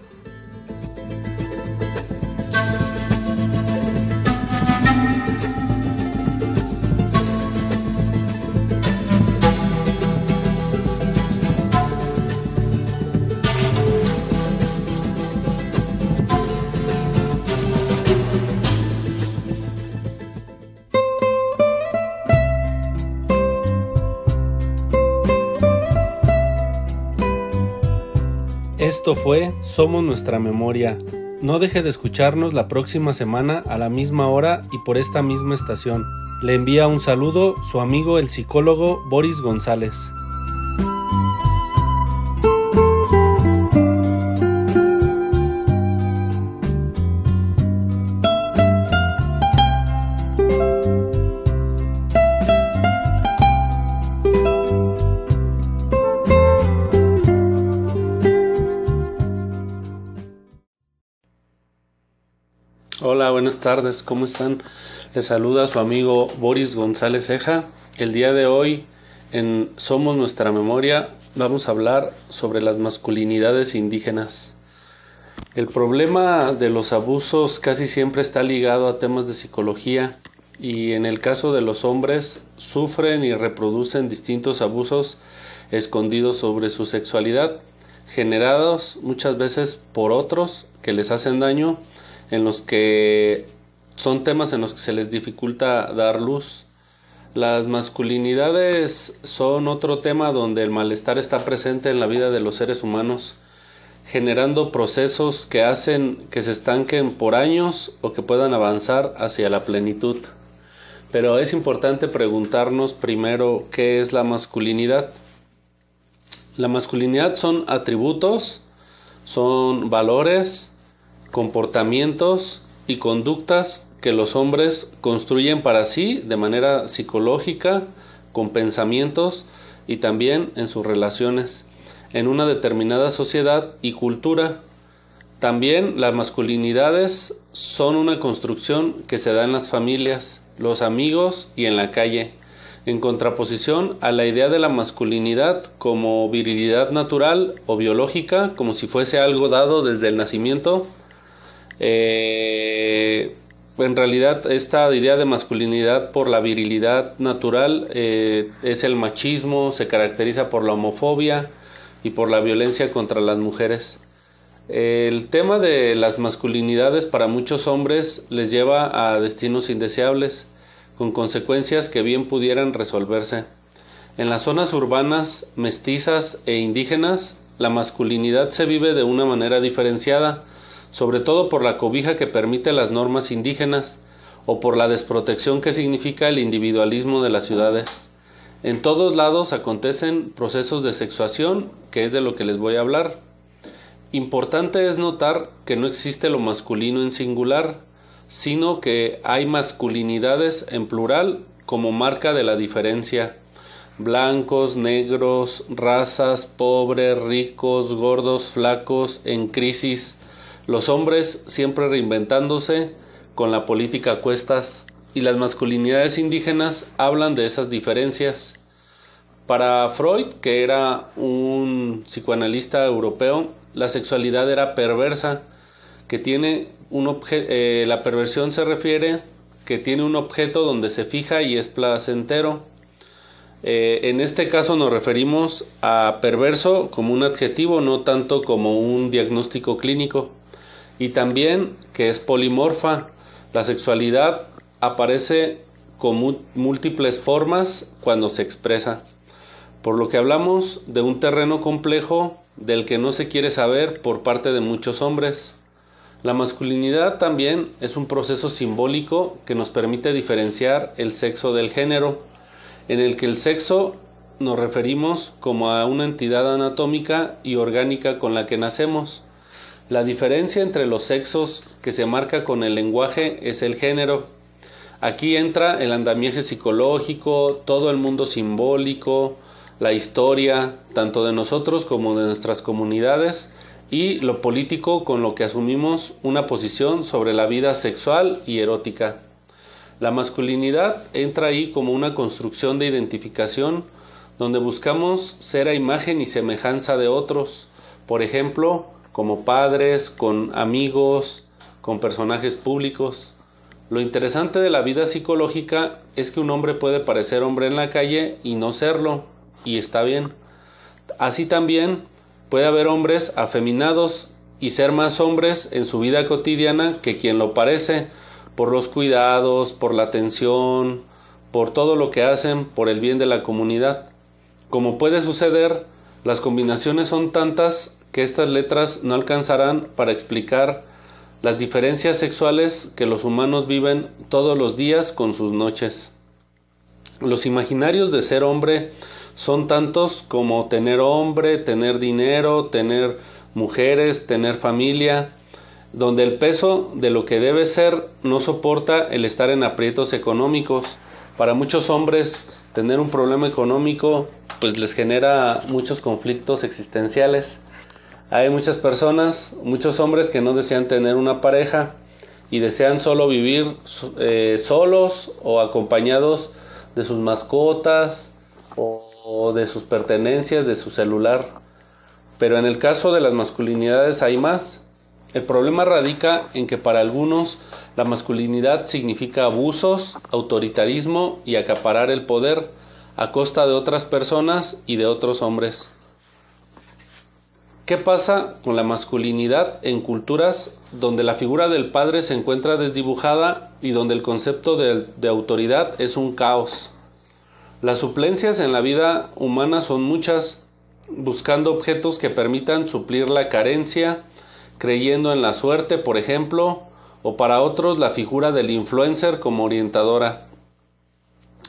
Fue Somos Nuestra Memoria. No deje de escucharnos la próxima semana a la misma hora y por esta misma estación. Le envía un saludo su amigo el psicólogo Boris González. Tardes, ¿cómo están? Les saluda su amigo Boris González Ceja. El día de hoy en Somos Nuestra Memoria vamos a hablar sobre las masculinidades indígenas. El problema de los abusos casi siempre está ligado a temas de psicología y en el caso de los hombres sufren y reproducen distintos abusos escondidos sobre su sexualidad, generados muchas veces por otros que les hacen daño en los que son temas en los que se les dificulta dar luz. Las masculinidades son otro tema donde el malestar está presente en la vida de los seres humanos, generando procesos que hacen que se estanquen por años o que puedan avanzar hacia la plenitud. Pero es importante preguntarnos primero qué es la masculinidad. La masculinidad son atributos, son valores, comportamientos y conductas que los hombres construyen para sí de manera psicológica, con pensamientos y también en sus relaciones, en una determinada sociedad y cultura. También las masculinidades son una construcción que se da en las familias, los amigos y en la calle, en contraposición a la idea de la masculinidad como virilidad natural o biológica, como si fuese algo dado desde el nacimiento, eh, en realidad esta idea de masculinidad por la virilidad natural eh, es el machismo, se caracteriza por la homofobia y por la violencia contra las mujeres. El tema de las masculinidades para muchos hombres les lleva a destinos indeseables, con consecuencias que bien pudieran resolverse. En las zonas urbanas, mestizas e indígenas, la masculinidad se vive de una manera diferenciada, sobre todo por la cobija que permite las normas indígenas o por la desprotección que significa el individualismo de las ciudades. En todos lados acontecen procesos de sexuación, que es de lo que les voy a hablar. Importante es notar que no existe lo masculino en singular, sino que hay masculinidades en plural como marca de la diferencia. Blancos, negros, razas, pobres, ricos, gordos, flacos, en crisis. Los hombres siempre reinventándose con la política a cuestas y las masculinidades indígenas hablan de esas diferencias. Para Freud, que era un psicoanalista europeo, la sexualidad era perversa, que tiene un eh, la perversión se refiere que tiene un objeto donde se fija y es placentero. Eh, en este caso nos referimos a perverso como un adjetivo, no tanto como un diagnóstico clínico. Y también que es polimorfa. La sexualidad aparece con múltiples formas cuando se expresa. Por lo que hablamos de un terreno complejo del que no se quiere saber por parte de muchos hombres. La masculinidad también es un proceso simbólico que nos permite diferenciar el sexo del género, en el que el sexo nos referimos como a una entidad anatómica y orgánica con la que nacemos. La diferencia entre los sexos que se marca con el lenguaje es el género. Aquí entra el andamiaje psicológico, todo el mundo simbólico, la historia, tanto de nosotros como de nuestras comunidades, y lo político con lo que asumimos una posición sobre la vida sexual y erótica. La masculinidad entra ahí como una construcción de identificación donde buscamos ser a imagen y semejanza de otros, por ejemplo, como padres, con amigos, con personajes públicos. Lo interesante de la vida psicológica es que un hombre puede parecer hombre en la calle y no serlo, y está bien. Así también Puede haber hombres afeminados y ser más hombres en su vida cotidiana que quien lo parece, por los cuidados, por la atención, por todo lo que hacen por el bien de la comunidad. Como puede suceder, las combinaciones son tantas que estas letras no alcanzarán para explicar las diferencias sexuales que los humanos viven todos los días con sus noches. Los imaginarios de ser hombre son tantos como tener hombre, tener dinero, tener mujeres, tener familia, donde el peso de lo que debe ser no soporta el estar en aprietos económicos. Para muchos hombres tener un problema económico pues les genera muchos conflictos existenciales. Hay muchas personas, muchos hombres que no desean tener una pareja y desean solo vivir eh, solos o acompañados de sus mascotas o o de sus pertenencias, de su celular. Pero en el caso de las masculinidades hay más. El problema radica en que para algunos la masculinidad significa abusos, autoritarismo y acaparar el poder a costa de otras personas y de otros hombres. ¿Qué pasa con la masculinidad en culturas donde la figura del padre se encuentra desdibujada y donde el concepto de, autoridad es un caos? Las suplencias en la vida humana son muchas, buscando objetos que permitan suplir la carencia, creyendo en la suerte, por ejemplo, o para otros la figura del influencer como orientadora.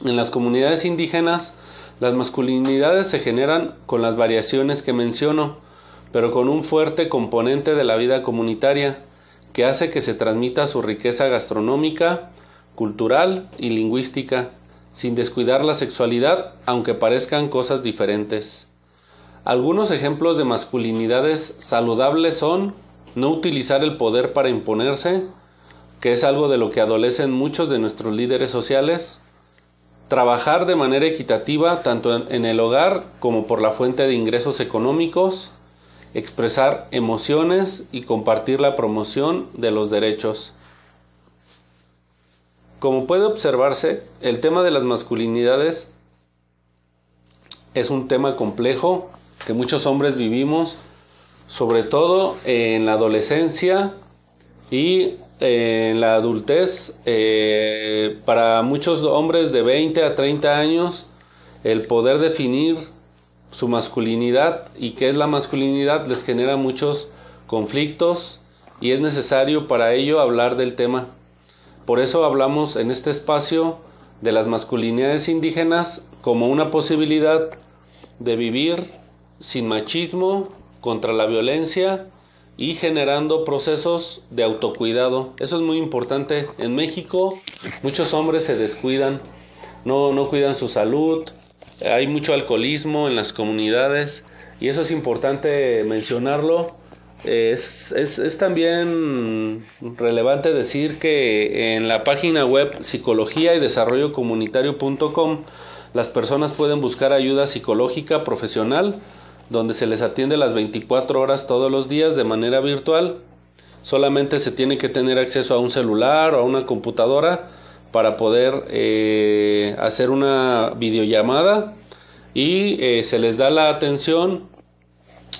En las comunidades indígenas, las masculinidades se generan con las variaciones que menciono, pero con un fuerte componente de la vida comunitaria, que hace que se transmita su riqueza gastronómica, cultural y lingüística sin descuidar la sexualidad, aunque parezcan cosas diferentes. Algunos ejemplos de masculinidades saludables son no utilizar el poder para imponerse, que es algo de lo que adolecen muchos de nuestros líderes sociales, trabajar de manera equitativa tanto en el hogar como por la fuente de ingresos económicos, expresar emociones y compartir la promoción de los derechos. Como puede observarse, el tema de las masculinidades es un tema complejo que muchos hombres vivimos, sobre todo en la adolescencia y en la adultez. Eh, para muchos hombres de 20 a 30 años, el poder definir su masculinidad y qué es la masculinidad les genera muchos conflictos y es necesario para ello hablar del tema. Por eso hablamos en este espacio de las masculinidades indígenas como una posibilidad de vivir sin machismo, contra la violencia y generando procesos de autocuidado. Eso es muy importante. En México muchos hombres se descuidan no, no cuidan su salud, hay mucho alcoholismo en las comunidades y eso es importante mencionarlo. Es, también relevante decir que en la página web psicología y desarrollo comunitario.com las personas pueden buscar ayuda psicológica profesional donde se les atiende las 24 horas todos los días de manera virtual. Solamente se tiene que tener acceso a un celular o a una computadora para poder eh, hacer una videollamada y eh, se les da la atención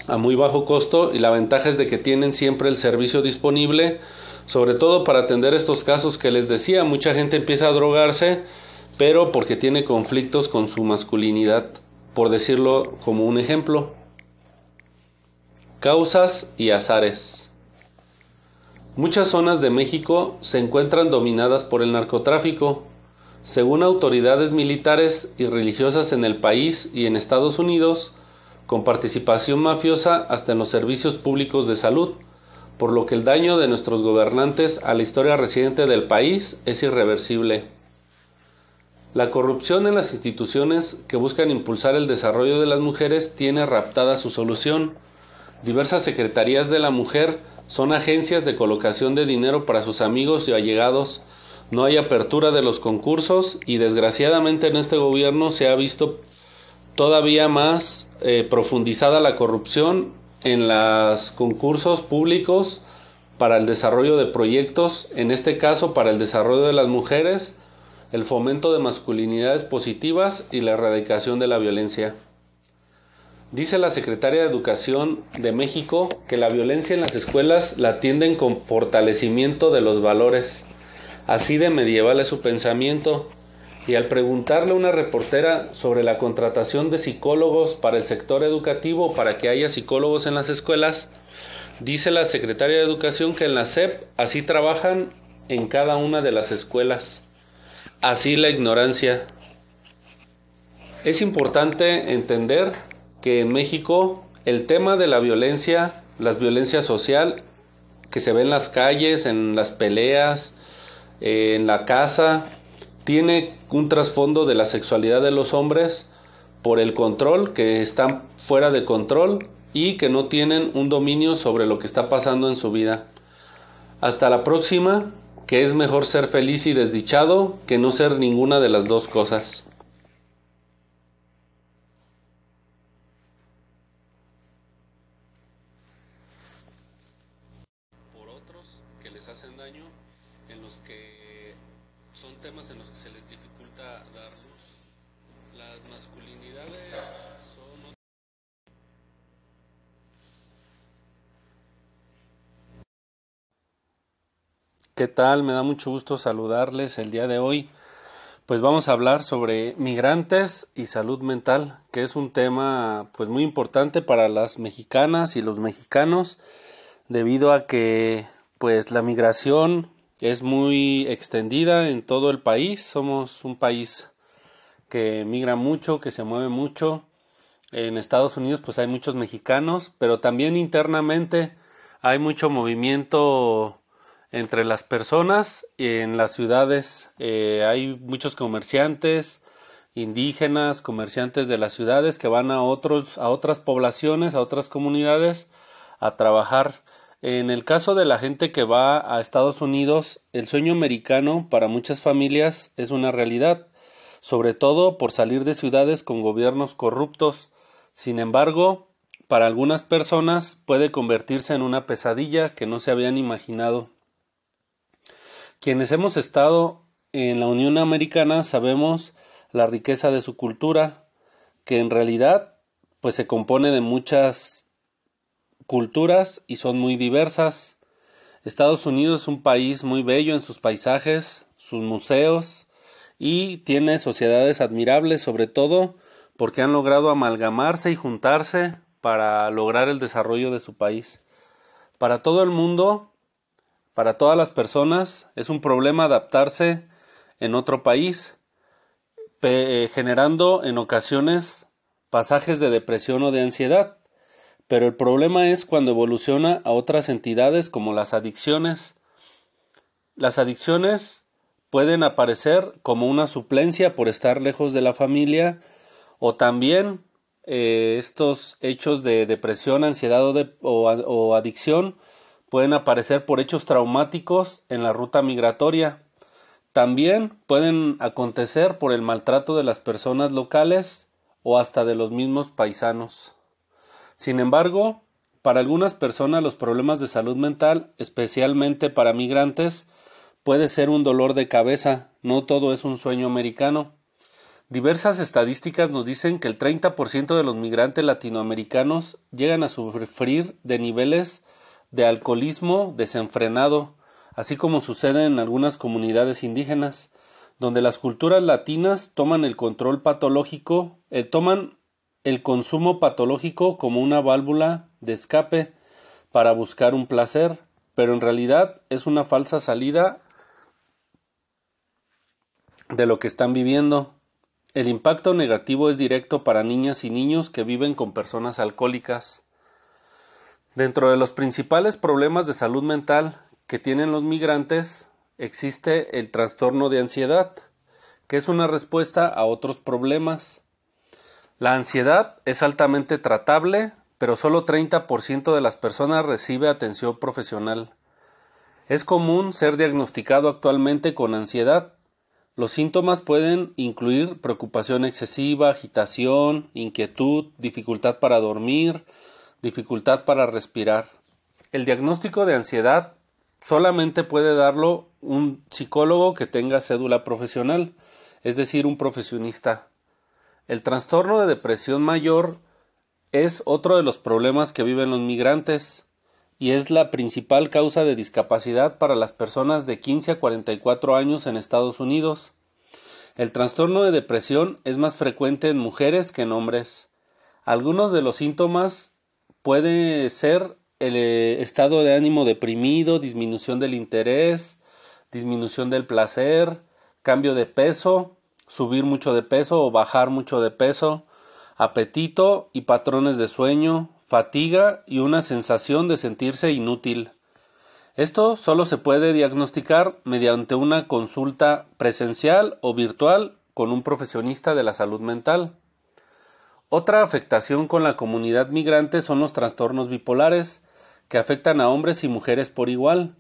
a muy bajo costo y la ventaja es de que tienen siempre el servicio disponible, sobre todo para atender estos casos que les decía, mucha gente empieza a drogarse, pero porque tiene conflictos con su masculinidad, por decirlo como un ejemplo. Causas y azares. Muchas zonas de México se encuentran dominadas por el narcotráfico. Según autoridades militares y religiosas en el país y en Estados Unidos, con participación mafiosa hasta en los servicios públicos de salud, por lo que el daño de nuestros gobernantes a la historia reciente del país es irreversible. La corrupción en las instituciones que buscan impulsar el desarrollo de las mujeres tiene raptada su solución. Diversas secretarías de la mujer son agencias de colocación de dinero para sus amigos y allegados. No hay apertura de los concursos y desgraciadamente en este gobierno se ha visto todavía más eh, profundizada la corrupción en los concursos públicos para el desarrollo de proyectos, en este caso para el desarrollo de las mujeres, el fomento de masculinidades positivas y la erradicación de la violencia. Dice la secretaria de Educación de México que la violencia en las escuelas la atienden con fortalecimiento de los valores. Así de medieval es su pensamiento. Y al preguntarle a una reportera sobre la contratación de psicólogos para el sector educativo, para que haya psicólogos en las escuelas, dice la secretaria de Educación que en la SEP así trabajan en cada una de las escuelas. Así la ignorancia. Es importante entender que en México el tema de la violencia, las violencias social que se ve en las calles, en las peleas, eh, en la casa, tiene un trasfondo de la sexualidad de los hombres por el control, que están fuera de control y que no tienen un dominio sobre lo que está pasando en su vida. Hasta la próxima, que es mejor ser feliz y desdichado que no ser ninguna de las dos cosas. ¿Qué tal? Me da mucho gusto saludarles el día de hoy. Pues vamos a hablar sobre migrantes y salud mental, que es un tema pues muy importante para las mexicanas y los mexicanos debido a que pues la migración es muy extendida en todo el país. Somos un país que migra mucho, que se mueve mucho. En Estados Unidos pues hay muchos mexicanos, pero también internamente hay mucho movimiento entre las personas en las ciudades. Eh, hay muchos comerciantes indígenas, comerciantes de las ciudades que van a otros, a otras poblaciones, a otras comunidades a trabajar. En el caso de la gente que va a Estados Unidos, el sueño americano para muchas familias es una realidad, sobre todo por salir de ciudades con gobiernos corruptos. Sin embargo, para algunas personas puede convertirse en una pesadilla que no se habían imaginado. Quienes hemos estado en la Unión Americana sabemos la riqueza de su cultura, que en realidad pues se compone de muchas culturas y son muy diversas. Estados Unidos es un país muy bello en sus paisajes, sus museos y tiene sociedades admirables sobre todo porque han logrado amalgamarse y juntarse para lograr el desarrollo de su país. Para todo el mundo para todas las personas es un problema adaptarse en otro país, eh, generando en ocasiones pasajes de depresión o de ansiedad. Pero el problema es cuando evoluciona a otras entidades como las adicciones. Las adicciones pueden aparecer como una suplencia por estar lejos de la familia o también eh, estos hechos de depresión, ansiedad o adicción pueden aparecer por hechos traumáticos en la ruta migratoria. También pueden acontecer por el maltrato de las personas locales o hasta de los mismos paisanos. Sin embargo, para algunas personas los problemas de salud mental, especialmente para migrantes, puede ser un dolor de cabeza, no todo es un sueño americano. Diversas estadísticas nos dicen que el 30% de los migrantes latinoamericanos llegan a sufrir de niveles de alcoholismo desenfrenado, así como sucede en algunas comunidades indígenas, donde las culturas latinas toman el control patológico, eh, toman el consumo patológico como una válvula de escape para buscar un placer, pero en realidad es una falsa salida de lo que están viviendo. El impacto negativo es directo para niñas y niños que viven con personas alcohólicas. Dentro de los principales problemas de salud mental que tienen los migrantes existe el trastorno de ansiedad, que es una respuesta a otros problemas. La ansiedad es altamente tratable, pero solo 30% de las personas recibe atención profesional. Es común ser diagnosticado actualmente con ansiedad. Los síntomas pueden incluir preocupación excesiva, agitación, inquietud, dificultad para dormir, dificultad para respirar. El diagnóstico de ansiedad solamente puede darlo un psicólogo que tenga cédula profesional, es decir, un profesionista. El trastorno de depresión mayor es otro de los problemas que viven los migrantes y es la principal causa de discapacidad para las personas de 15 a 44 años en Estados Unidos. El trastorno de depresión es más frecuente en mujeres que en hombres. Algunos de los síntomas pueden ser el eh, estado de ánimo deprimido, disminución del interés, disminución del placer, cambio de peso, subir mucho de peso o bajar mucho de peso, apetito y patrones de sueño, fatiga y una sensación de sentirse inútil. Esto solo se puede diagnosticar mediante una consulta presencial o virtual con un profesionista de la salud mental. Otra afectación con la comunidad migrante son los trastornos bipolares, que afectan a hombres y mujeres por igual.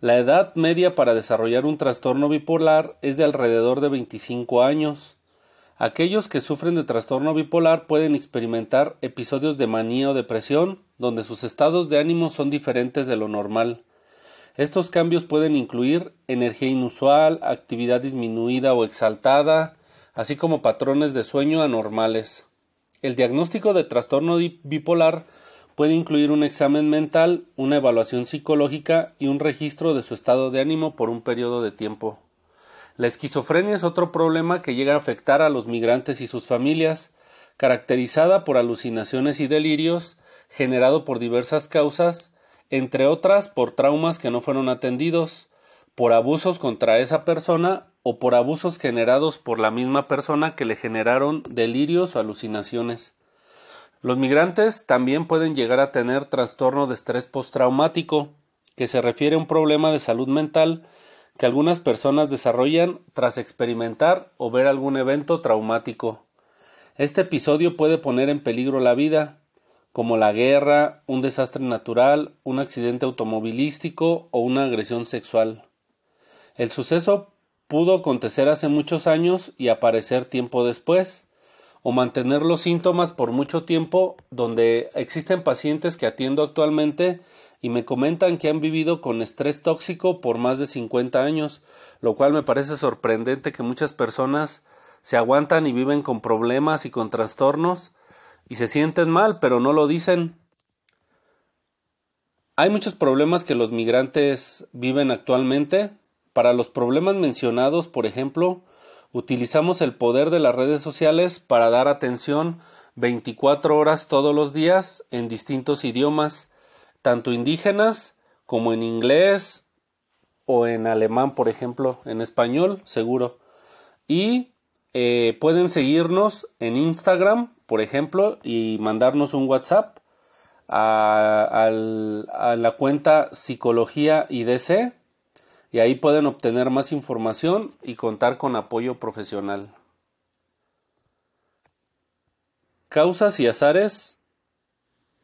La edad media para desarrollar un trastorno bipolar es de alrededor de 25 años. Aquellos que sufren de trastorno bipolar pueden experimentar episodios de manía o depresión, donde sus estados de ánimo son diferentes de lo normal. Estos cambios pueden incluir energía inusual, actividad disminuida o exaltada, así como patrones de sueño anormales. El diagnóstico de trastorno bipolar puede incluir un examen mental, una evaluación psicológica y un registro de su estado de ánimo por un periodo de tiempo. La esquizofrenia es otro problema que llega a afectar a los migrantes y sus familias, caracterizada por alucinaciones y delirios, generado por diversas causas, entre otras por traumas que no fueron atendidos, por abusos contra esa persona o por abusos generados por la misma persona que le generaron delirios o alucinaciones. Los migrantes también pueden llegar a tener trastorno de estrés postraumático, que se refiere a un problema de salud mental que algunas personas desarrollan tras experimentar o ver algún evento traumático. Este episodio puede poner en peligro la vida, como la guerra, un desastre natural, un accidente automovilístico o una agresión sexual. El suceso pudo acontecer hace muchos años y aparecer tiempo después, o mantener los síntomas por mucho tiempo, donde existen pacientes que atiendo actualmente y me comentan que han vivido con estrés tóxico por más de 50 años, lo cual me parece sorprendente que muchas personas se aguantan y viven con problemas y con trastornos y se sienten mal, pero no lo dicen. Hay muchos problemas que los migrantes viven actualmente. Para los problemas mencionados, por ejemplo, utilizamos el poder de las redes sociales para dar atención 24 horas todos los días en distintos idiomas, tanto indígenas como en inglés o en alemán, por ejemplo, en español, seguro. Y eh, pueden seguirnos en Instagram, por ejemplo, y mandarnos un WhatsApp a, a la cuenta Psicología IDC y ahí pueden obtener más información y contar con apoyo profesional. Causas y azares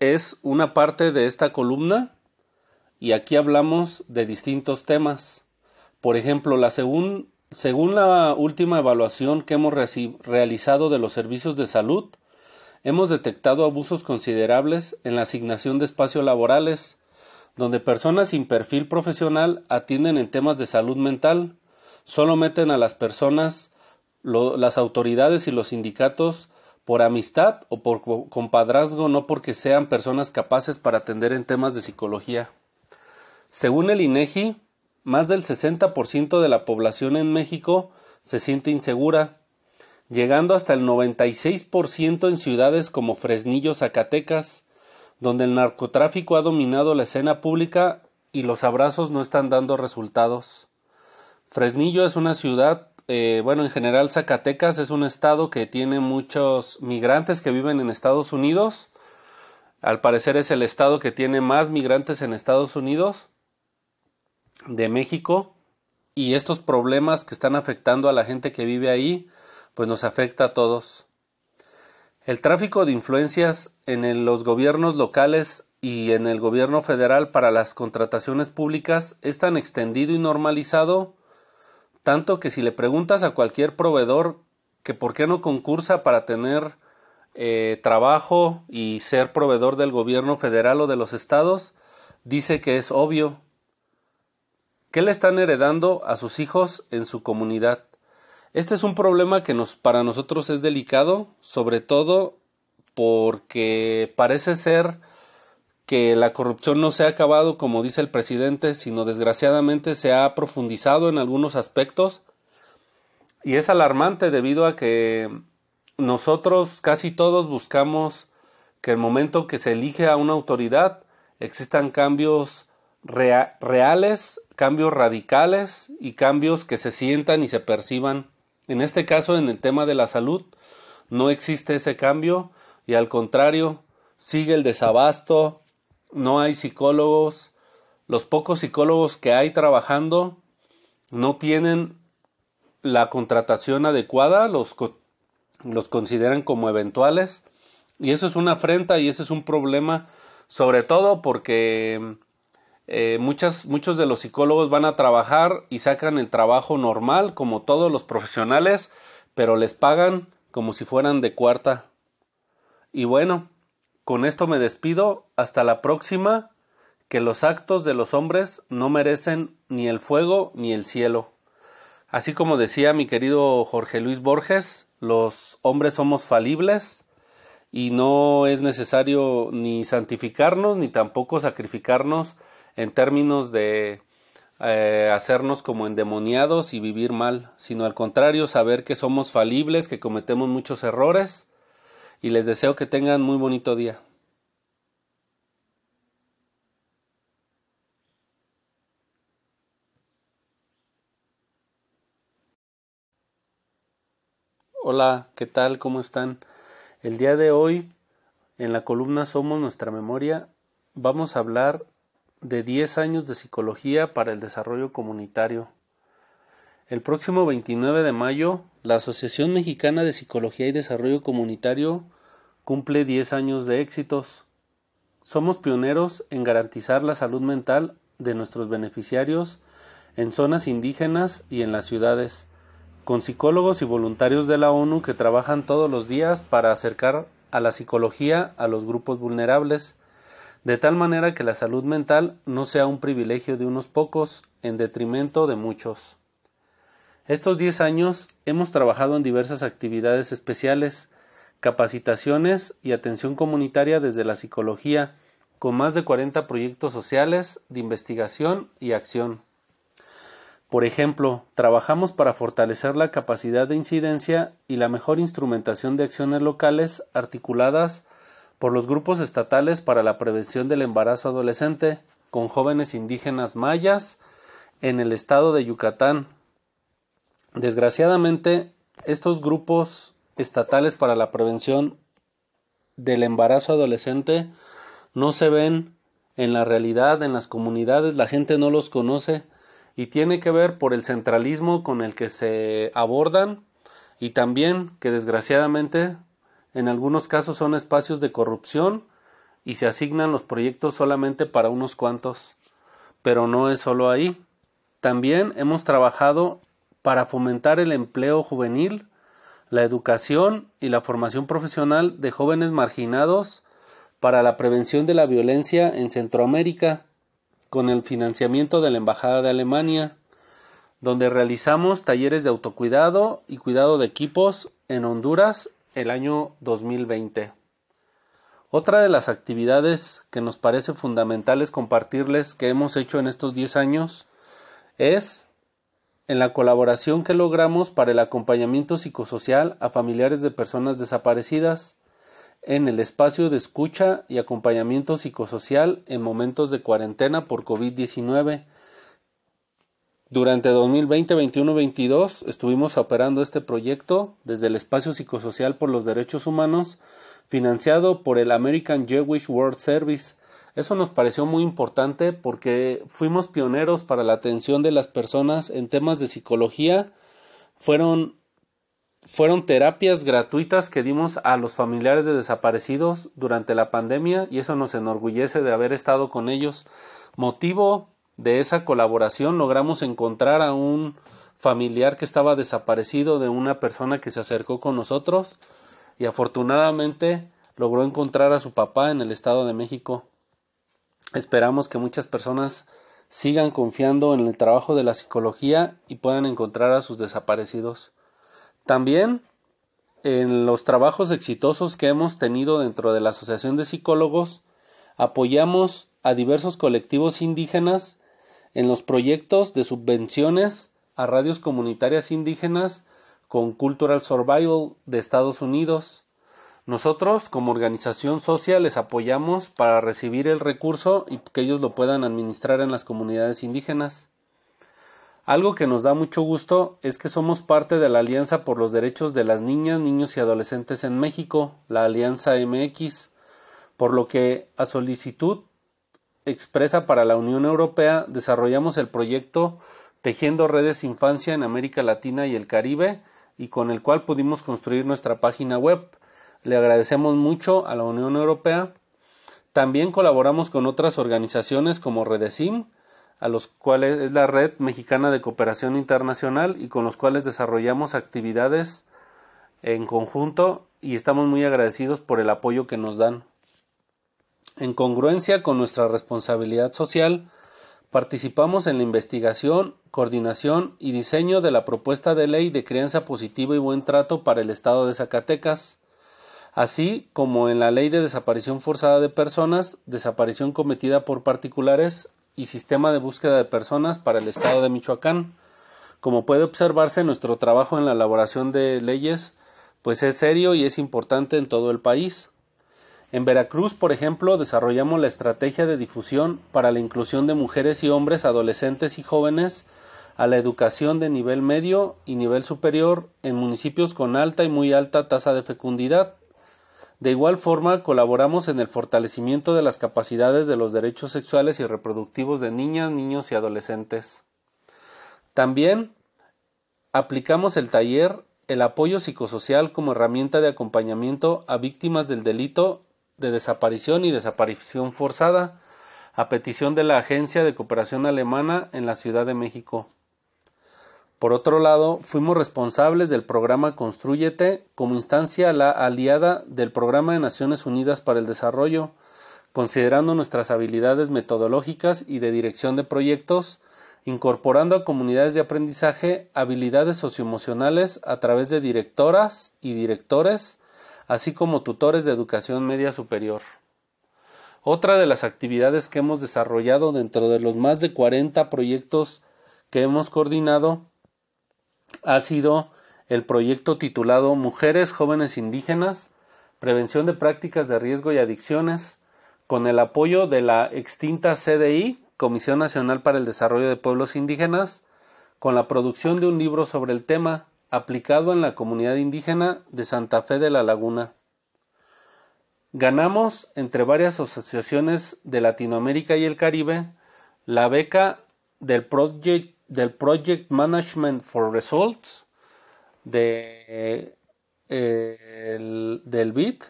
es una parte de esta columna y aquí hablamos de distintos temas. Por ejemplo, la según, según la última evaluación que hemos realizado de los servicios de salud, hemos detectado abusos considerables en la asignación de espacios laborales, donde personas sin perfil profesional atienden en temas de salud mental, solo meten a las personas, las autoridades y los sindicatos por amistad o por compadrazgo, no porque sean personas capaces para atender en temas de psicología. Según el INEGI, más del 60% de la población en México se siente insegura, llegando hasta el 96% en ciudades como Fresnillo, Zacatecas, donde el narcotráfico ha dominado la escena pública y los abrazos no están dando resultados. Fresnillo es una ciudad, eh, bueno, en general Zacatecas es un estado que tiene muchos migrantes que viven en Estados Unidos. Al parecer es el estado que tiene más migrantes en Estados Unidos de México y estos problemas que están afectando a la gente que vive ahí, pues nos afecta a todos. El tráfico de influencias en los gobiernos locales y en el gobierno federal para las contrataciones públicas es tan extendido y normalizado, tanto que si le preguntas a cualquier proveedor que por qué no concursa para tener eh, trabajo y ser proveedor del gobierno federal o de los estados, dice que es obvio. ¿Qué le están heredando a sus hijos en su comunidad? Este es un problema que nos, para nosotros es delicado, sobre todo porque parece ser que la corrupción no se ha acabado como dice el presidente, sino desgraciadamente se ha profundizado en algunos aspectos. Y es alarmante debido a que nosotros casi todos buscamos que el momento que se elige a una autoridad existan cambios reales, cambios radicales y cambios que se sientan y se perciban en este caso, en el tema de la salud, no existe ese cambio y al contrario, sigue el desabasto, no hay psicólogos, los pocos psicólogos que hay trabajando no tienen la contratación adecuada, los, los consideran como eventuales. Y eso es una afrenta y ese es un problema sobre todo porque eh, muchas, muchos de los psicólogos van a trabajar y sacan el trabajo normal, como todos los profesionales, pero les pagan como si fueran de cuarta. Y bueno, con esto me despido. Hasta la próxima. Que los actos de los hombres no merecen ni el fuego ni el cielo. Así como decía mi querido Jorge Luis Borges, los hombres somos falibles y no es necesario ni santificarnos ni tampoco sacrificarnos en términos de eh, hacernos como endemoniados y vivir mal, sino al contrario, saber que somos falibles, que cometemos muchos errores y les deseo que tengan muy bonito día. Hola, ¿qué tal? ¿Cómo están? El día de hoy, en la columna Somos nuestra memoria, vamos a hablar de 10 años de psicología para el desarrollo comunitario. El próximo 29 de mayo, la Asociación Mexicana de Psicología y Desarrollo Comunitario cumple 10 años de éxitos. Somos pioneros en garantizar la salud mental de nuestros beneficiarios en zonas indígenas y en las ciudades, con psicólogos y voluntarios de la ONU que trabajan todos los días para acercar a la psicología a los grupos vulnerables, de tal manera que la salud mental no sea un privilegio de unos pocos en detrimento de muchos. Estos diez años hemos trabajado en diversas actividades especiales, capacitaciones y atención comunitaria desde la psicología, con más de 40 proyectos sociales de investigación y acción. Por ejemplo, trabajamos para fortalecer la capacidad de incidencia y la mejor instrumentación de acciones locales articuladas por los grupos estatales para la prevención del embarazo adolescente con jóvenes indígenas mayas en el estado de Yucatán. Desgraciadamente, estos grupos estatales para la prevención del embarazo adolescente no se ven en la realidad, en las comunidades, la gente no los conoce y tiene que ver por el centralismo con el que se abordan y también que desgraciadamente en algunos casos son espacios de corrupción y se asignan los proyectos solamente para unos cuantos. Pero no es solo ahí. También hemos trabajado para fomentar el empleo juvenil, la educación y la formación profesional de jóvenes marginados para la prevención de la violencia en Centroamérica, con el financiamiento de la Embajada de Alemania, donde realizamos talleres de autocuidado y cuidado de equipos en Honduras el año 2020. Otra de las actividades que nos parece fundamentales compartirles que hemos hecho en estos 10 años es en la colaboración que logramos para el acompañamiento psicosocial a familiares de personas desaparecidas en el espacio de escucha y acompañamiento psicosocial en momentos de cuarentena por COVID-19. Durante 2020, 21, 22 estuvimos operando este proyecto desde el espacio psicosocial por los derechos humanos financiado por el American Jewish World Service. Eso nos pareció muy importante porque fuimos pioneros para la atención de las personas en temas de psicología. Fueron, fueron terapias gratuitas que dimos a los familiares de desaparecidos durante la pandemia y eso nos enorgullece de haber estado con ellos. Motivo de esa colaboración logramos encontrar a un familiar que estaba desaparecido de una persona que se acercó con nosotros y afortunadamente logró encontrar a su papá en el Estado de México. Esperamos que muchas personas sigan confiando en el trabajo de la psicología y puedan encontrar a sus desaparecidos. También en los trabajos exitosos que hemos tenido dentro de la Asociación de Psicólogos, apoyamos a diversos colectivos indígenas en los proyectos de subvenciones a radios comunitarias indígenas con Cultural Survival de Estados Unidos. Nosotros, como organización social, les apoyamos para recibir el recurso y que ellos lo puedan administrar en las comunidades indígenas. Algo que nos da mucho gusto es que somos parte de la Alianza por los Derechos de las Niñas, Niños y Adolescentes en México, la Alianza MX, por lo que, a solicitud expresa para la Unión Europea, desarrollamos el proyecto Tejiendo Redes Infancia en América Latina y el Caribe, y con el cual pudimos construir nuestra página web. Le agradecemos mucho a la Unión Europea. También colaboramos con otras organizaciones como Redesim, a los cuales es la Red Mexicana de Cooperación Internacional y con los cuales desarrollamos actividades en conjunto y estamos muy agradecidos por el apoyo que nos dan. En congruencia con nuestra responsabilidad social, Participamos en la investigación, coordinación y diseño de la propuesta de ley de crianza positiva y buen trato para el Estado de Zacatecas, así como en la ley de desaparición forzada de personas, desaparición cometida por particulares y sistema de búsqueda de personas para el Estado de Michoacán. Como puede observarse, nuestro trabajo en la elaboración de leyes pues es serio y es importante en todo el país. En Veracruz, por ejemplo, desarrollamos la estrategia de difusión para la inclusión de mujeres y hombres, adolescentes y jóvenes a la educación de nivel medio y nivel superior en municipios con alta y muy alta tasa de fecundidad. De igual forma, colaboramos en el fortalecimiento de las capacidades de los derechos sexuales y reproductivos de niñas, niños y adolescentes. También aplicamos el taller el apoyo psicosocial como herramienta de acompañamiento a víctimas del delito de desaparición y desaparición forzada, a petición de la Agencia de Cooperación Alemana en la Ciudad de México. Por otro lado, fuimos responsables del programa Construyete como instancia la aliada del Programa de Naciones Unidas para el Desarrollo, considerando nuestras habilidades metodológicas y de dirección de proyectos, incorporando a comunidades de aprendizaje habilidades socioemocionales a través de directoras y directores así como tutores de educación media superior. Otra de las actividades que hemos desarrollado dentro de los más de 40 proyectos que hemos coordinado ha sido el proyecto titulado Mujeres Jóvenes Indígenas, Prevención de Prácticas de Riesgo y Adicciones, con el apoyo de la extinta CDI, Comisión Nacional para el Desarrollo de Pueblos Indígenas, con la producción de un libro sobre el tema, aplicado en la comunidad indígena de Santa Fe de la Laguna. Ganamos, entre varias asociaciones de Latinoamérica y el Caribe, la beca del Project, Management for Results eh, del BID,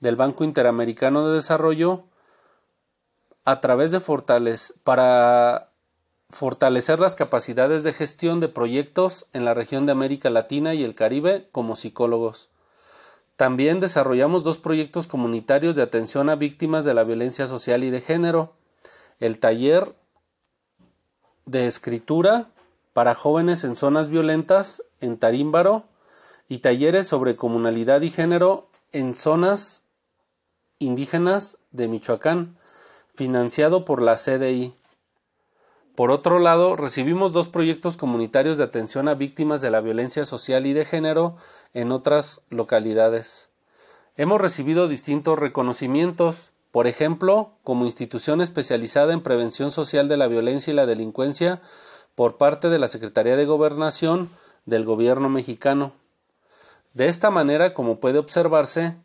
del Banco Interamericano de Desarrollo, a través de fortalecer para fortalecer las capacidades de gestión de proyectos en la región de América Latina y el Caribe como psicólogos. También desarrollamos dos proyectos comunitarios de atención a víctimas de la violencia social y de género, el taller de escritura para jóvenes en zonas violentas en Tarímbaro y talleres sobre comunalidad y género en zonas indígenas de Michoacán, financiado por la CDI. Por otro lado, recibimos dos proyectos comunitarios de atención a víctimas de la violencia social y de género en otras localidades. Hemos recibido distintos reconocimientos, por ejemplo, como institución especializada en prevención social de la violencia y la delincuencia por parte de la Secretaría de Gobernación del Gobierno mexicano. De esta manera, como puede observarse,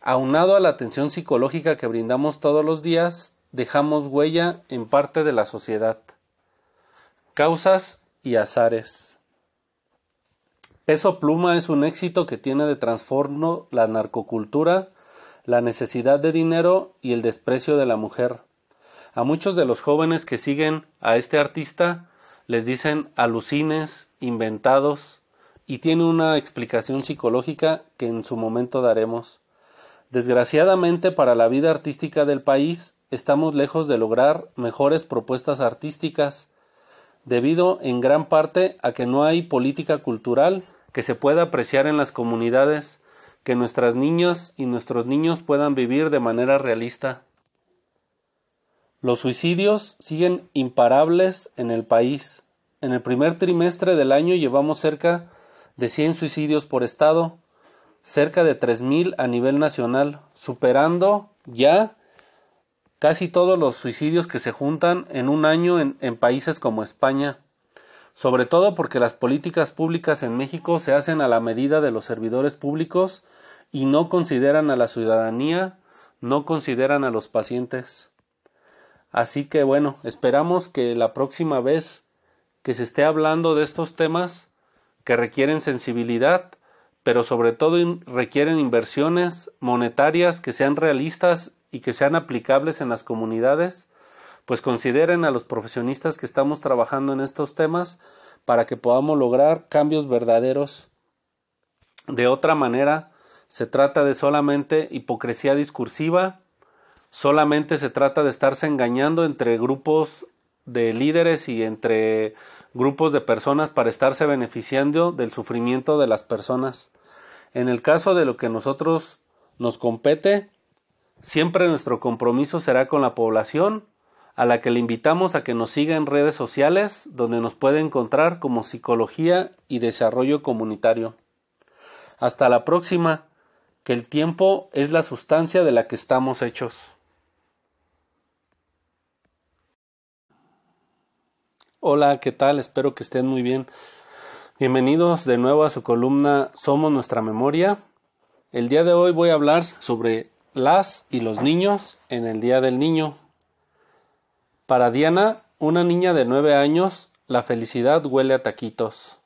aunado a la atención psicológica que brindamos todos los días, dejamos huella en parte de la sociedad. Causas y azares. Peso Pluma es un éxito que tiene de trastorno la narcocultura, la necesidad de dinero y el desprecio de la mujer. A muchos de los jóvenes que siguen a este artista les dicen alucines, inventados, y tiene una explicación psicológica que en su momento daremos. Desgraciadamente para la vida artística del país estamos lejos de lograr mejores propuestas artísticas, debido en gran parte a que no hay política cultural que se pueda apreciar en las comunidades, que nuestras niñas y nuestros niños puedan vivir de manera realista. Los suicidios siguen imparables en el país. En el primer trimestre del año llevamos cerca de 100 suicidios por estado, cerca de 3.000 a nivel nacional, superando ya casi todos los suicidios que se juntan en un año en, países como España, sobre todo porque las políticas públicas en México se hacen a la medida de los servidores públicos y no consideran a la ciudadanía, no consideran a los pacientes. Así que bueno, esperamos que la próxima vez que se esté hablando de estos temas que requieren sensibilidad, pero sobre todo requieren inversiones monetarias que sean realistas y que sean aplicables en las comunidades, pues consideren a los profesionistas que estamos trabajando en estos temas para que podamos lograr cambios verdaderos. De otra manera, se trata de solamente hipocresía discursiva, solamente se trata de estarse engañando entre grupos de líderes y entre grupos de personas para estarse beneficiando del sufrimiento de las personas. En el caso de lo que nosotros nos compete, siempre nuestro compromiso será con la población, a la que le invitamos a que nos siga en redes sociales, donde nos puede encontrar como Psicología y Desarrollo Comunitario. Hasta la próxima, que el tiempo es la sustancia de la que estamos hechos. Hola, ¿qué tal? Espero que estén muy bien. Bienvenidos de nuevo a su columna Somos nuestra memoria. El día de hoy voy a hablar sobre las y los niños en el Día del Niño. Para Diana, una niña de nueve años, la felicidad huele a taquitos.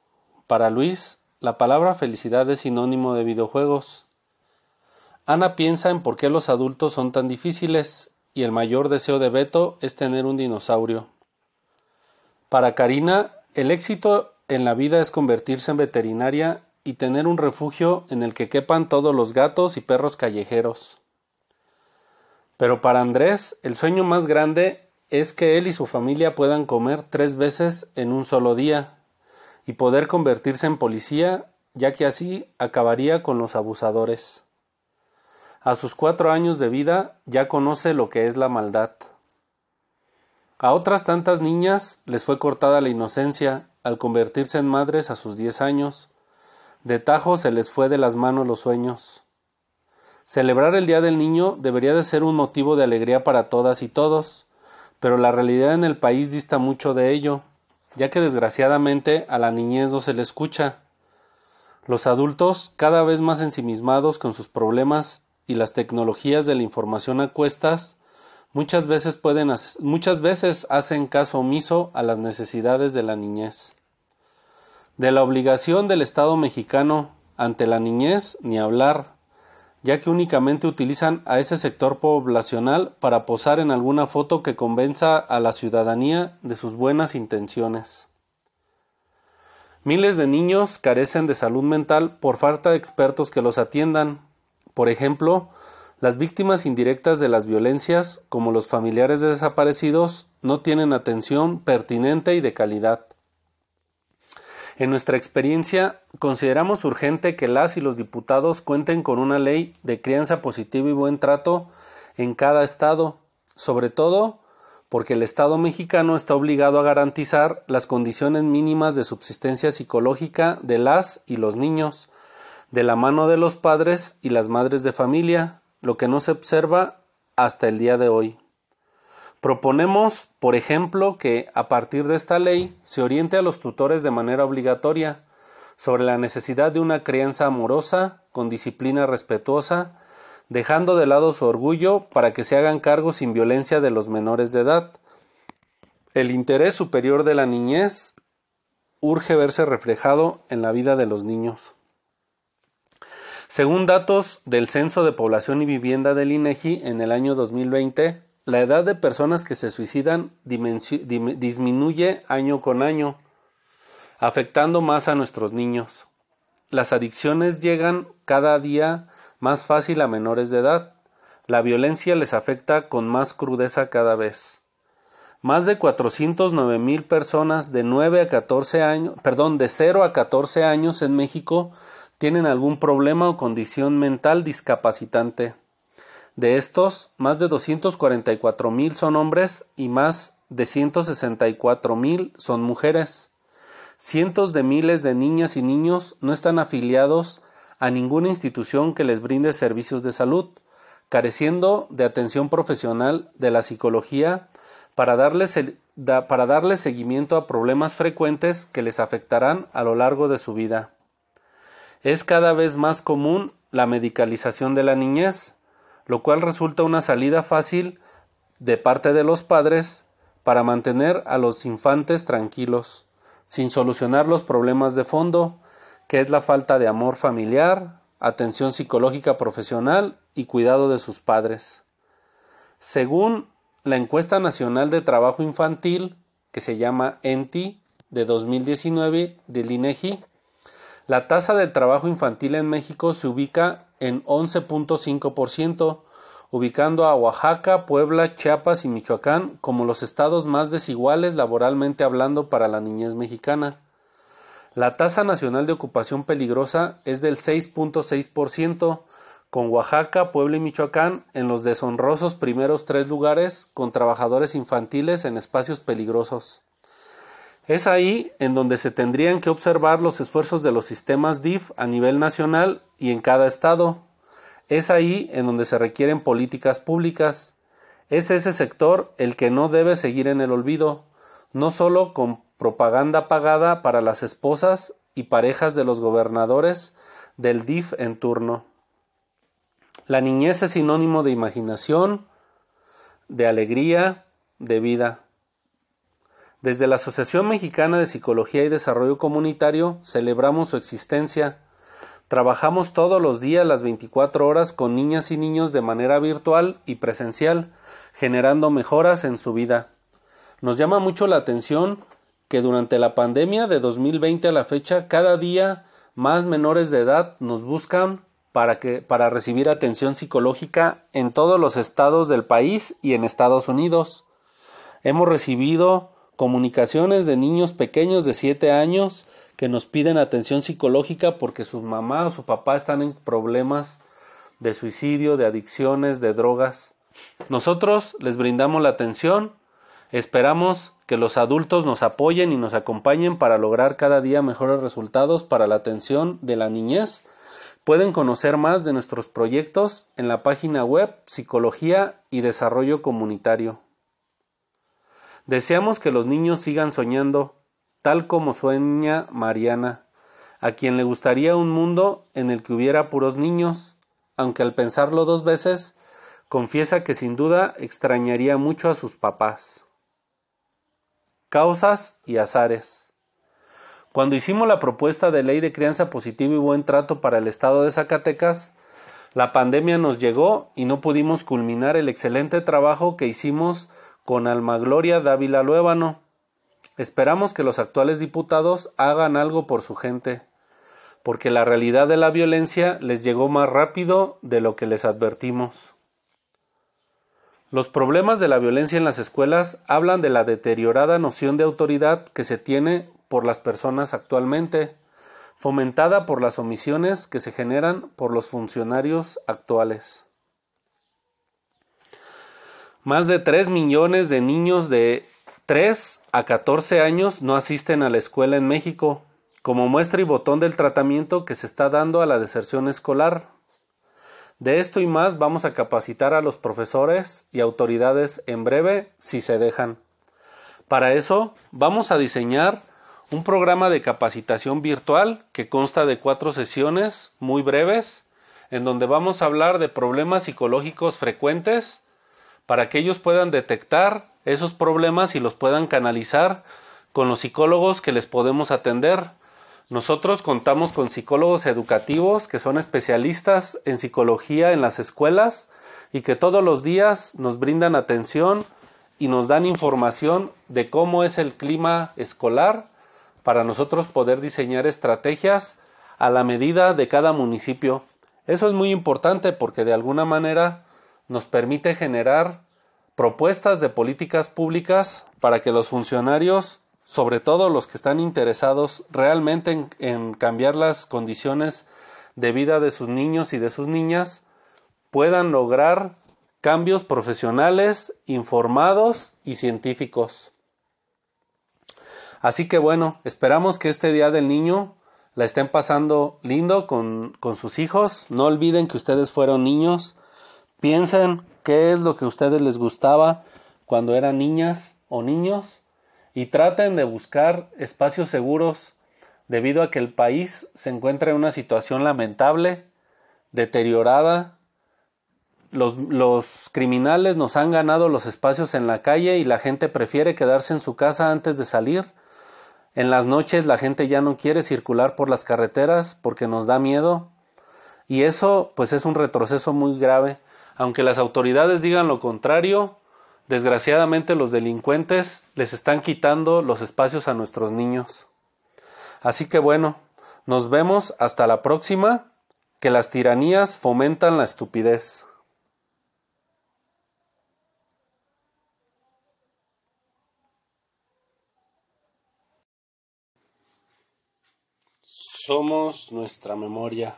Para Luis, la palabra felicidad es sinónimo de videojuegos. Ana piensa en por qué los adultos son tan difíciles y el mayor deseo de Beto es tener un dinosaurio. Para Karina, el éxito en la vida es convertirse en veterinaria y tener un refugio en el que quepan todos los gatos y perros callejeros. Pero para Andrés, el sueño más grande es que él y su familia puedan comer tres veces en un solo día y poder convertirse en policía, ya que así acabaría con los abusadores. A sus cuatro años de vida ya conoce lo que es la maldad. A otras tantas niñas les fue cortada la inocencia al convertirse en madres a sus diez años. De tajo se les fue de las manos los sueños. Celebrar el Día del Niño debería de ser un motivo de alegría para todas y todos, pero la realidad en el país dista mucho de ello, ya que desgraciadamente a la niñez no se le escucha. Los adultos, cada vez más ensimismados con sus problemas y las tecnologías de la información a cuestas, Muchas veces, pueden, muchas veces hacen caso omiso a las necesidades de la niñez. De la obligación del Estado mexicano ante la niñez ni hablar, ya que únicamente utilizan a ese sector poblacional para posar en alguna foto que convenza a la ciudadanía de sus buenas intenciones. Miles de niños carecen de salud mental por falta de expertos que los atiendan. Por ejemplo, las víctimas indirectas de las violencias, como los familiares de desaparecidos, no tienen atención pertinente y de calidad. En nuestra experiencia, consideramos urgente que las y los diputados cuenten con una ley de crianza positiva y buen trato en cada estado, sobre todo porque el Estado mexicano está obligado a garantizar las condiciones mínimas de subsistencia psicológica de las y los niños, de la mano de los padres y las madres de familia, lo que no se observa hasta el día de hoy. Proponemos, por ejemplo, que a partir de esta ley se oriente a los tutores de manera obligatoria sobre la necesidad de una crianza amorosa, con disciplina respetuosa, dejando de lado su orgullo para que se hagan cargo sin violencia de los menores de edad. El interés superior de la niñez urge verse reflejado en la vida de los niños. Según datos del Censo de Población y Vivienda del INEGI en el año 2020, la edad de personas que se suicidan disminuye año con año, afectando más a nuestros niños. Las adicciones llegan cada día más fácil a menores de edad. La violencia les afecta con más crudeza cada vez. Más de 409 mil personas de 9 a 14 años, perdón, de 0 a 14 años en México tienen algún problema o condición mental discapacitante. De estos, más de 244 mil son hombres y más de 164 mil son mujeres. Cientos de miles de niñas y niños no están afiliados a ninguna institución que les brinde servicios de salud, careciendo de atención profesional de la psicología para darles, para darles seguimiento a problemas frecuentes que les afectarán a lo largo de su vida. Es cada vez más común la medicalización de la niñez, lo cual resulta una salida fácil de parte de los padres para mantener a los infantes tranquilos, sin solucionar los problemas de fondo, que es la falta de amor familiar, atención psicológica profesional y cuidado de sus padres. Según la encuesta nacional de trabajo infantil, que se llama ENTI, de 2019 del INEGI, la tasa del trabajo infantil en México se ubica en 11.5%, ubicando a Oaxaca, Puebla, Chiapas y Michoacán como los estados más desiguales laboralmente hablando para la niñez mexicana. La tasa nacional de ocupación peligrosa es del 6.6%, con Oaxaca, Puebla y Michoacán en los deshonrosos primeros tres lugares con trabajadores infantiles en espacios peligrosos. Es ahí en donde se tendrían que observar los esfuerzos de los sistemas DIF a nivel nacional y en cada estado. Es ahí en donde se requieren políticas públicas. Es ese sector el que no debe seguir en el olvido, no solo con propaganda pagada para las esposas y parejas de los gobernadores del DIF en turno. La niñez es sinónimo de imaginación, de alegría, de vida. Desde la Asociación Mexicana de Psicología y Desarrollo Comunitario celebramos su existencia. Trabajamos todos los días las 24 horas con niñas y niños de manera virtual y presencial, generando mejoras en su vida. Nos llama mucho la atención que durante la pandemia de 2020 a la fecha cada día más menores de edad nos buscan para que para recibir atención psicológica en todos los estados del país y en Estados Unidos. Hemos recibido comunicaciones de niños pequeños de 7 años que nos piden atención psicológica porque su mamá o su papá están en problemas de suicidio, de adicciones, de drogas. Nosotros les brindamos la atención, esperamos que los adultos nos apoyen y nos acompañen para lograr cada día mejores resultados para la atención de la niñez. Pueden conocer más de nuestros proyectos en la página web Psicología y Desarrollo Comunitario. Deseamos que los niños sigan soñando, tal como sueña Mariana, a quien le gustaría un mundo en el que hubiera puros niños, aunque al pensarlo dos veces, confiesa que sin duda extrañaría mucho a sus papás. Causas y azares. Cuando hicimos la propuesta de ley de crianza positiva y buen trato para el estado de Zacatecas, la pandemia nos llegó y no pudimos culminar el excelente trabajo que hicimos con Almagloria Dávila Luébano. Esperamos que los actuales diputados hagan algo por su gente, porque la realidad de la violencia les llegó más rápido de lo que les advertimos. Los problemas de la violencia en las escuelas hablan de la deteriorada noción de autoridad que se tiene por las personas actualmente, fomentada por las omisiones que se generan por los funcionarios actuales. Más de 3 millones de niños de 3 a 14 años no asisten a la escuela en México, como muestra y botón del tratamiento que se está dando a la deserción escolar. De esto y más vamos a capacitar a los profesores y autoridades en breve si se dejan. Para eso vamos a diseñar un programa de capacitación virtual que consta de cuatro sesiones muy breves, en donde vamos a hablar de problemas psicológicos frecuentes para que ellos puedan detectar esos problemas y los puedan canalizar con los psicólogos que les podemos atender. Nosotros contamos con psicólogos educativos que son especialistas en psicología en las escuelas y que todos los días nos brindan atención y nos dan información de cómo es el clima escolar para nosotros poder diseñar estrategias a la medida de cada municipio. Eso es muy importante porque de alguna manera nos permite generar propuestas de políticas públicas para que los funcionarios, sobre todo los que están interesados realmente en, cambiar las condiciones de vida de sus niños y de sus niñas, puedan lograr cambios profesionales, informados y científicos. Así que bueno, esperamos que este Día del Niño la estén pasando lindo con, con sus hijos. No olviden que ustedes fueron niños. Piensen qué es lo que a ustedes les gustaba cuando eran niñas o niños y traten de buscar espacios seguros debido a que el país se encuentra en una situación lamentable, deteriorada. Los, los, criminales nos han ganado los espacios en la calle y la gente prefiere quedarse en su casa antes de salir. En las noches la gente ya no quiere circular por las carreteras porque nos da miedo. Y eso pues es un retroceso muy grave. Aunque las autoridades digan lo contrario, desgraciadamente los delincuentes les están quitando los espacios a nuestros niños. Así que bueno, nos vemos hasta la próxima, que las tiranías fomentan la estupidez. Somos nuestra memoria.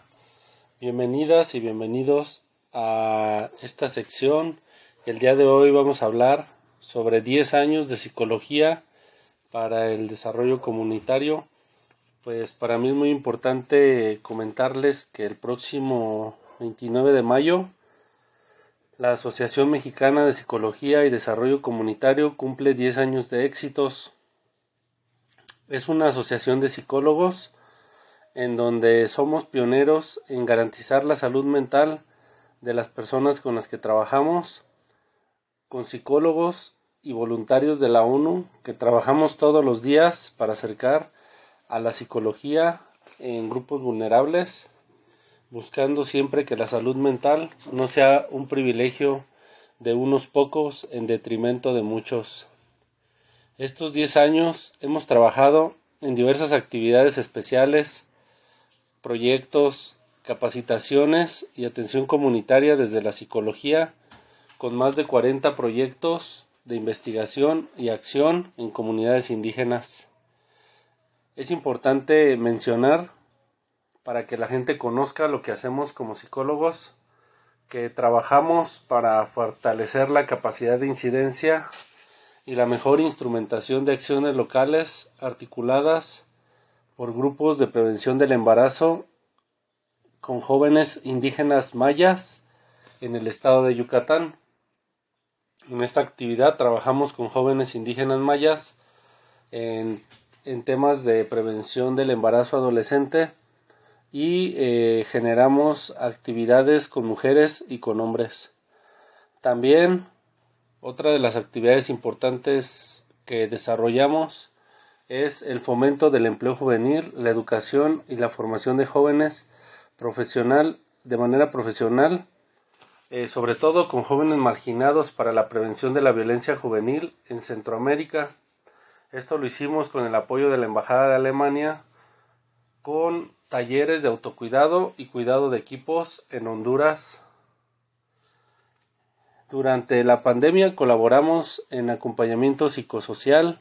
Bienvenidas y bienvenidos a esta sección. El día de hoy vamos a hablar sobre 10 años de psicología para el desarrollo comunitario. Pues para mí es muy importante comentarles que el próximo 29 de mayo la Asociación Mexicana de Psicología y Desarrollo Comunitario cumple 10 años de éxitos. Es una asociación de psicólogos en donde somos pioneros en garantizar la salud mental de las personas con las que trabajamos, con psicólogos y voluntarios de la ONU que trabajamos todos los días para acercar a la psicología en grupos vulnerables, buscando siempre que la salud mental no sea un privilegio de unos pocos en detrimento de muchos. Estos 10 años hemos trabajado en diversas actividades especiales proyectos, capacitaciones y atención comunitaria desde la psicología, con más de 40 proyectos de investigación y acción en comunidades indígenas. Es importante mencionar, para que la gente conozca lo que hacemos como psicólogos, que trabajamos para fortalecer la capacidad de incidencia y la mejor instrumentación de acciones locales articuladas por grupos de prevención del embarazo con jóvenes indígenas mayas en el estado de Yucatán. En esta actividad trabajamos con jóvenes indígenas mayas en, temas de prevención del embarazo adolescente y eh, generamos actividades con mujeres y con hombres. También otra de las actividades importantes que desarrollamos es el fomento del empleo juvenil, la educación y la formación de jóvenes profesional de manera profesional, eh, sobre todo con jóvenes marginados para la prevención de la violencia juvenil en Centroamérica. Esto lo hicimos con el apoyo de la Embajada de Alemania, con talleres de autocuidado y cuidado de equipos en Honduras. Durante la pandemia colaboramos en acompañamiento psicosocial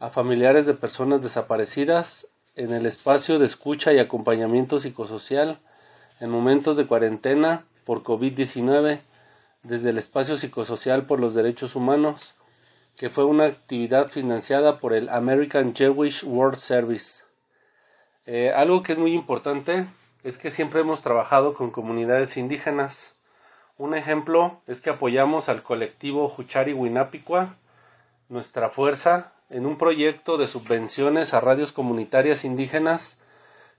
a familiares de personas desaparecidas en el espacio de escucha y acompañamiento psicosocial en momentos de cuarentena por COVID-19 desde el espacio psicosocial por los derechos humanos, que fue una actividad financiada por el American Jewish World Service. Eh, algo que es muy importante es que siempre hemos trabajado con comunidades indígenas. Un ejemplo es que apoyamos al colectivo Huchari Winapicua, nuestra fuerza, en un proyecto de subvenciones a radios comunitarias indígenas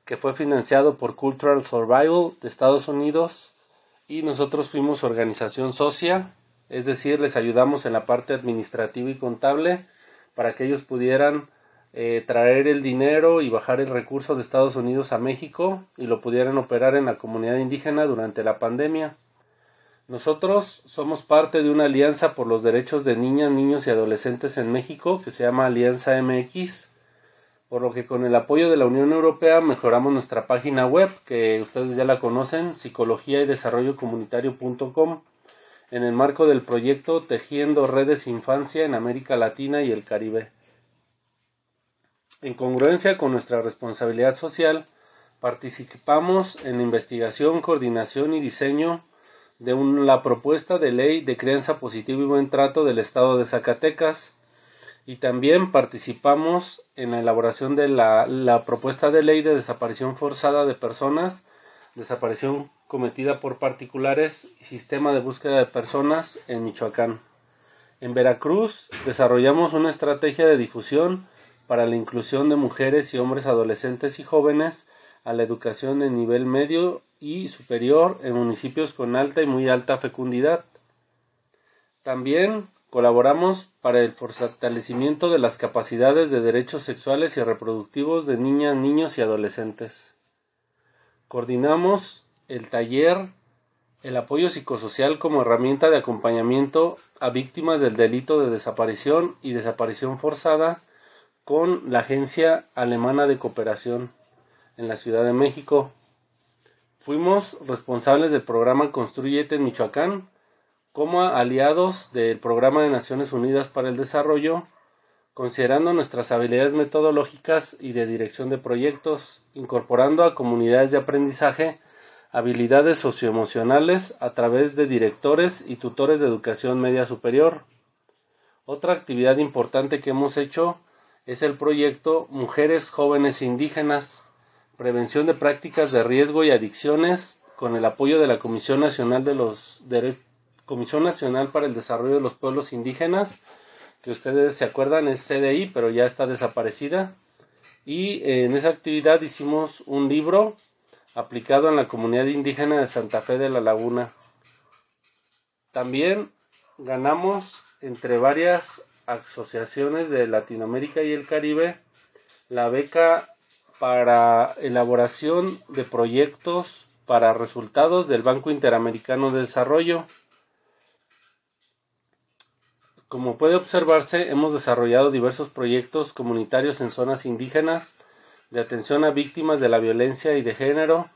que fue financiado por Cultural Survival de Estados Unidos y nosotros fuimos organización socia, es decir, les ayudamos en la parte administrativa y contable para que ellos pudieran eh, traer el dinero y bajar el recurso de Estados Unidos a México y lo pudieran operar en la comunidad indígena durante la pandemia. Nosotros somos parte de una alianza por los derechos de niñas, niños y adolescentes en México que se llama Alianza MX por lo que con el apoyo de la Unión Europea mejoramos nuestra página web, que ustedes ya la conocen, psicología y desarrollo comunitario.com, en el marco del proyecto Tejiendo Redes Infancia en América Latina y el Caribe. En congruencia con nuestra responsabilidad social, participamos en investigación, coordinación y diseño de la propuesta de ley de crianza positiva y buen trato del Estado de Zacatecas, y también participamos en la elaboración de la, propuesta de ley de desaparición forzada de personas, desaparición cometida por particulares y sistema de búsqueda de personas en Michoacán. En Veracruz desarrollamos una estrategia de difusión para la inclusión de mujeres y hombres adolescentes y jóvenes a la educación en nivel medio y superior en municipios con alta y muy alta fecundidad. También Colaboramos para el fortalecimiento de las capacidades de derechos sexuales y reproductivos de niñas, niños y adolescentes. Coordinamos el taller El apoyo psicosocial como herramienta de acompañamiento a víctimas del delito de desaparición y desaparición forzada con la Agencia Alemana de Cooperación en la Ciudad de México. Fuimos responsables del programa Construyete en Michoacán como aliados del Programa de Naciones Unidas para el Desarrollo, considerando nuestras habilidades metodológicas y de dirección de proyectos, incorporando a comunidades de aprendizaje habilidades socioemocionales a través de directores y tutores de educación media superior. Otra actividad importante que hemos hecho es el proyecto Mujeres Jóvenes Indígenas, Prevención de Prácticas de Riesgo y Adicciones, con el apoyo de la Comisión Nacional de los Comisión Nacional para el Desarrollo de los Pueblos Indígenas, que ustedes se acuerdan es CDI, pero ya está desaparecida. Y eh, en esa actividad hicimos un libro aplicado en la comunidad indígena de Santa Fe de la Laguna. También ganamos entre varias asociaciones de Latinoamérica y el Caribe la beca para elaboración de proyectos para resultados del Banco Interamericano de Desarrollo. Como puede observarse, hemos desarrollado diversos proyectos comunitarios en zonas indígenas de atención a víctimas de la violencia y de género,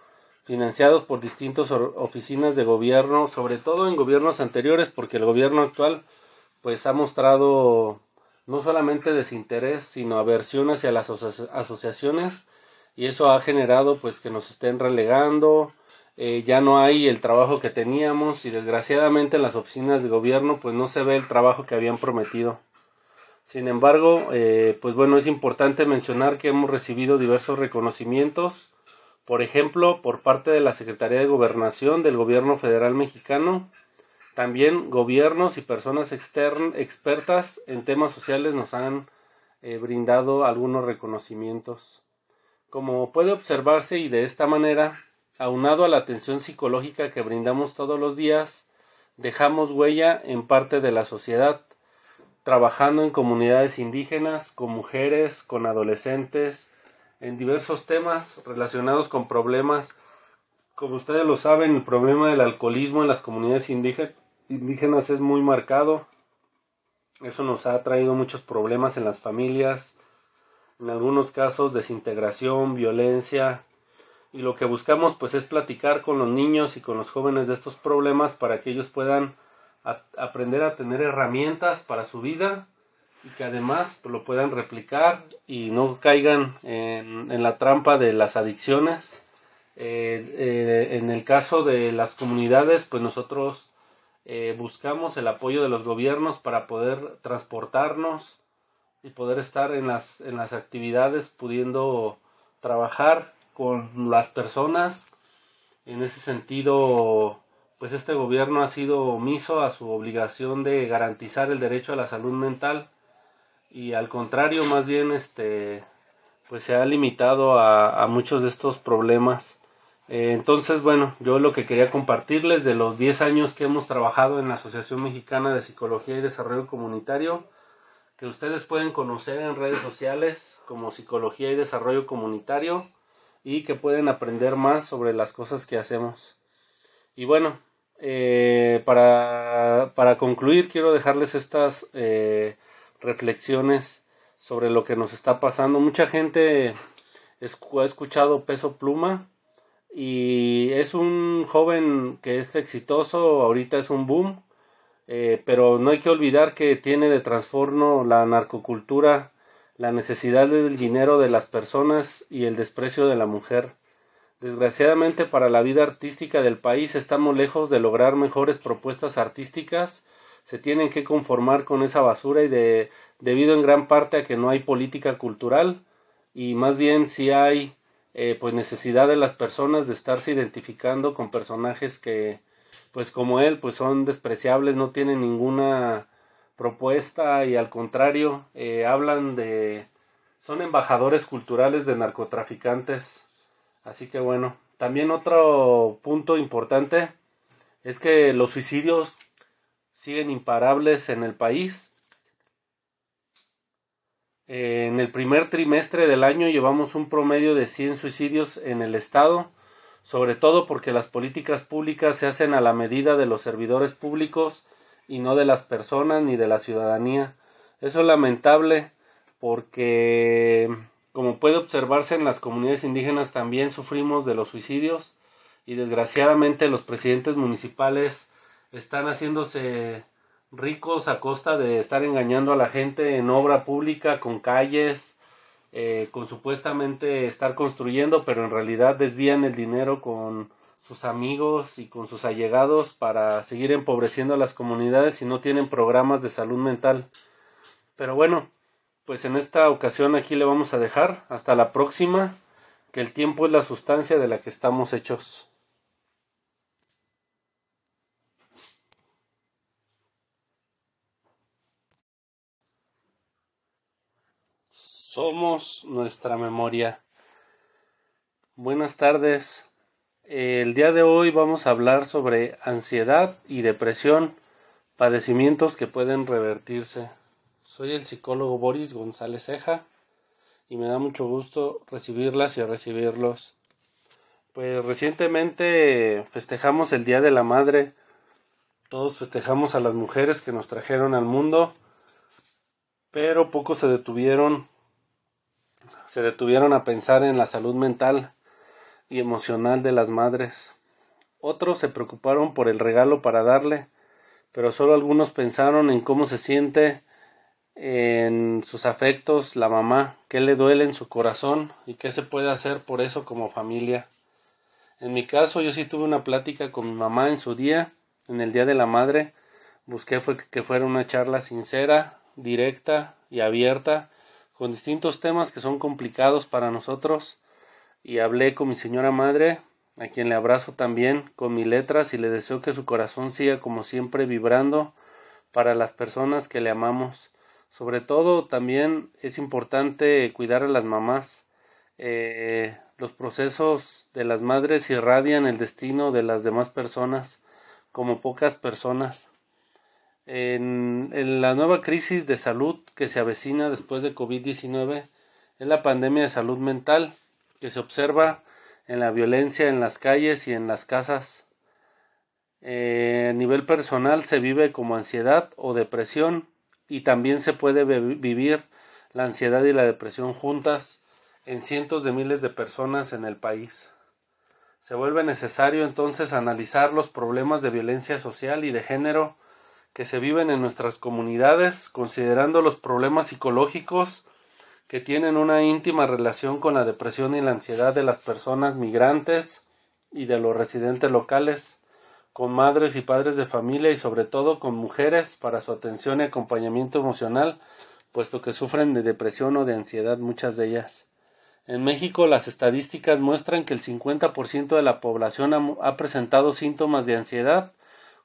financiados por distintas oficinas de gobierno, sobre todo en gobiernos anteriores, porque el gobierno actual pues ha mostrado no solamente desinterés, sino aversión hacia las asociaciones y eso ha generado pues que nos estén relegando, eh, ya no hay el trabajo que teníamos y desgraciadamente en las oficinas de gobierno pues no se ve el trabajo que habían prometido. Sin embargo, eh, pues bueno, es importante mencionar que hemos recibido diversos reconocimientos, por ejemplo, por parte de la Secretaría de Gobernación del Gobierno Federal Mexicano, también gobiernos y personas expertas en temas sociales nos han eh, brindado algunos reconocimientos. Como puede observarse y de esta manera, aunado a la atención psicológica que brindamos todos los días, dejamos huella en parte de la sociedad, trabajando en comunidades indígenas, con mujeres, con adolescentes, en diversos temas relacionados con problemas. Como ustedes lo saben, el problema del alcoholismo en las comunidades indígenas es muy marcado. Eso nos ha traído muchos problemas en las familias, en algunos casos desintegración, violencia, y lo que buscamos pues es platicar con los niños y con los jóvenes de estos problemas para que ellos puedan aprender a tener herramientas para su vida y que además pues, lo puedan replicar y no caigan en, la trampa de las adicciones. Eh, eh, en el caso de las comunidades, pues nosotros eh, buscamos el apoyo de los gobiernos para poder transportarnos y poder estar en las, en las actividades pudiendo trabajar con las personas. En ese sentido, pues este gobierno ha sido omiso a su obligación de garantizar el derecho a la salud mental y al contrario, más bien este pues se ha limitado a, muchos de estos problemas. Eh, entonces, bueno, yo lo que quería compartirles de los 10 años que hemos trabajado en la Asociación Mexicana de Psicología y Desarrollo Comunitario, que ustedes pueden conocer en redes sociales como Psicología y Desarrollo Comunitario y que pueden aprender más sobre las cosas que hacemos. Y bueno, eh, para, para, concluir quiero dejarles estas eh, reflexiones sobre lo que nos está pasando. Mucha gente ha escuchado Peso Pluma y es un joven que es exitoso, ahorita es un boom eh, pero no hay que olvidar que tiene de trastorno la narcocultura, la necesidad del dinero de las personas y el desprecio de la mujer. Desgraciadamente para la vida artística del país estamos lejos de lograr mejores propuestas artísticas, se tienen que conformar con esa basura y de, debido en gran parte a que no hay política cultural y más bien si hay eh, pues necesidad de las personas de estarse identificando con personajes que pues como él, pues son despreciables, no tienen ninguna propuesta y al contrario, eh, hablan de... son embajadores culturales de narcotraficantes. Así que bueno, también otro punto importante es que los suicidios siguen imparables en el país. En el primer trimestre del año llevamos un promedio de 100 suicidios en el estado sobre todo porque las políticas públicas se hacen a la medida de los servidores públicos y no de las personas ni de la ciudadanía. Eso es lamentable porque, como puede observarse en las comunidades indígenas, también sufrimos de los suicidios y desgraciadamente los presidentes municipales están haciéndose ricos a costa de estar engañando a la gente en obra pública con calles, eh, con supuestamente estar construyendo, pero en realidad desvían el dinero con sus amigos y con sus allegados para seguir empobreciendo a las comunidades y no tienen programas de salud mental. Pero bueno, pues en esta ocasión aquí le vamos a dejar. Hasta la próxima, que el tiempo es la sustancia de la que estamos hechos. Somos nuestra memoria. Buenas tardes. El día de hoy vamos a hablar sobre ansiedad y depresión, padecimientos que pueden revertirse. Soy el psicólogo Boris González Ceja y me da mucho gusto recibirlas y recibirlos. Pues recientemente festejamos el Día de la Madre. Todos festejamos a las mujeres que nos trajeron al mundo, pero pocos se detuvieron se detuvieron a pensar en la salud mental y emocional de las madres. Otros se preocuparon por el regalo para darle, pero solo algunos pensaron en cómo se siente en sus afectos la mamá, qué le duele en su corazón y qué se puede hacer por eso como familia. En mi caso, yo sí tuve una plática con mi mamá en su día, en el Día de la Madre. Busqué fue que fuera una charla sincera, directa y abierta con distintos temas que son complicados para nosotros y hablé con mi señora madre, a quien le abrazo también con mis letras y le deseo que su corazón siga como siempre vibrando para las personas que le amamos. Sobre todo también es importante cuidar a las mamás. Eh, los procesos de las madres irradian el destino de las demás personas. como pocas personas. En, la nueva crisis de salud que se avecina después de COVID-19 es la pandemia de salud mental que se observa en la violencia en las calles y en las casas. Eh, a nivel personal se vive como ansiedad o depresión y también se puede vivir la ansiedad y la depresión juntas en cientos de miles de personas en el país. Se vuelve necesario entonces analizar los problemas de violencia social y de género que se viven en nuestras comunidades, considerando los problemas psicológicos que tienen una íntima relación con la depresión y la ansiedad de las personas migrantes y de los residentes locales, con madres y padres de familia y sobre todo con mujeres para su atención y acompañamiento emocional, puesto que sufren de depresión o de ansiedad muchas de ellas. En México las estadísticas muestran que el 50% de la población ha, presentado síntomas de ansiedad,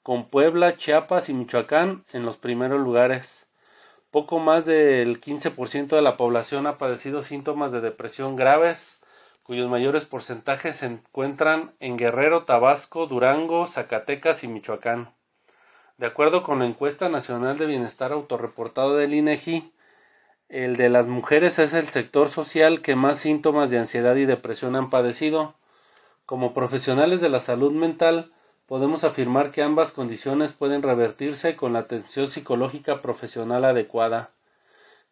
con Puebla, Chiapas y Michoacán en los primeros lugares. Poco más del 15% de la población ha padecido síntomas de depresión graves, cuyos mayores porcentajes se encuentran en Guerrero, Tabasco, Durango, Zacatecas y Michoacán. De acuerdo con la encuesta nacional de bienestar autorreportado del INEGI, el de las mujeres es el sector social que más síntomas de ansiedad y depresión han padecido. Como profesionales de la salud mental, podemos afirmar que ambas condiciones pueden revertirse con la atención psicológica profesional adecuada.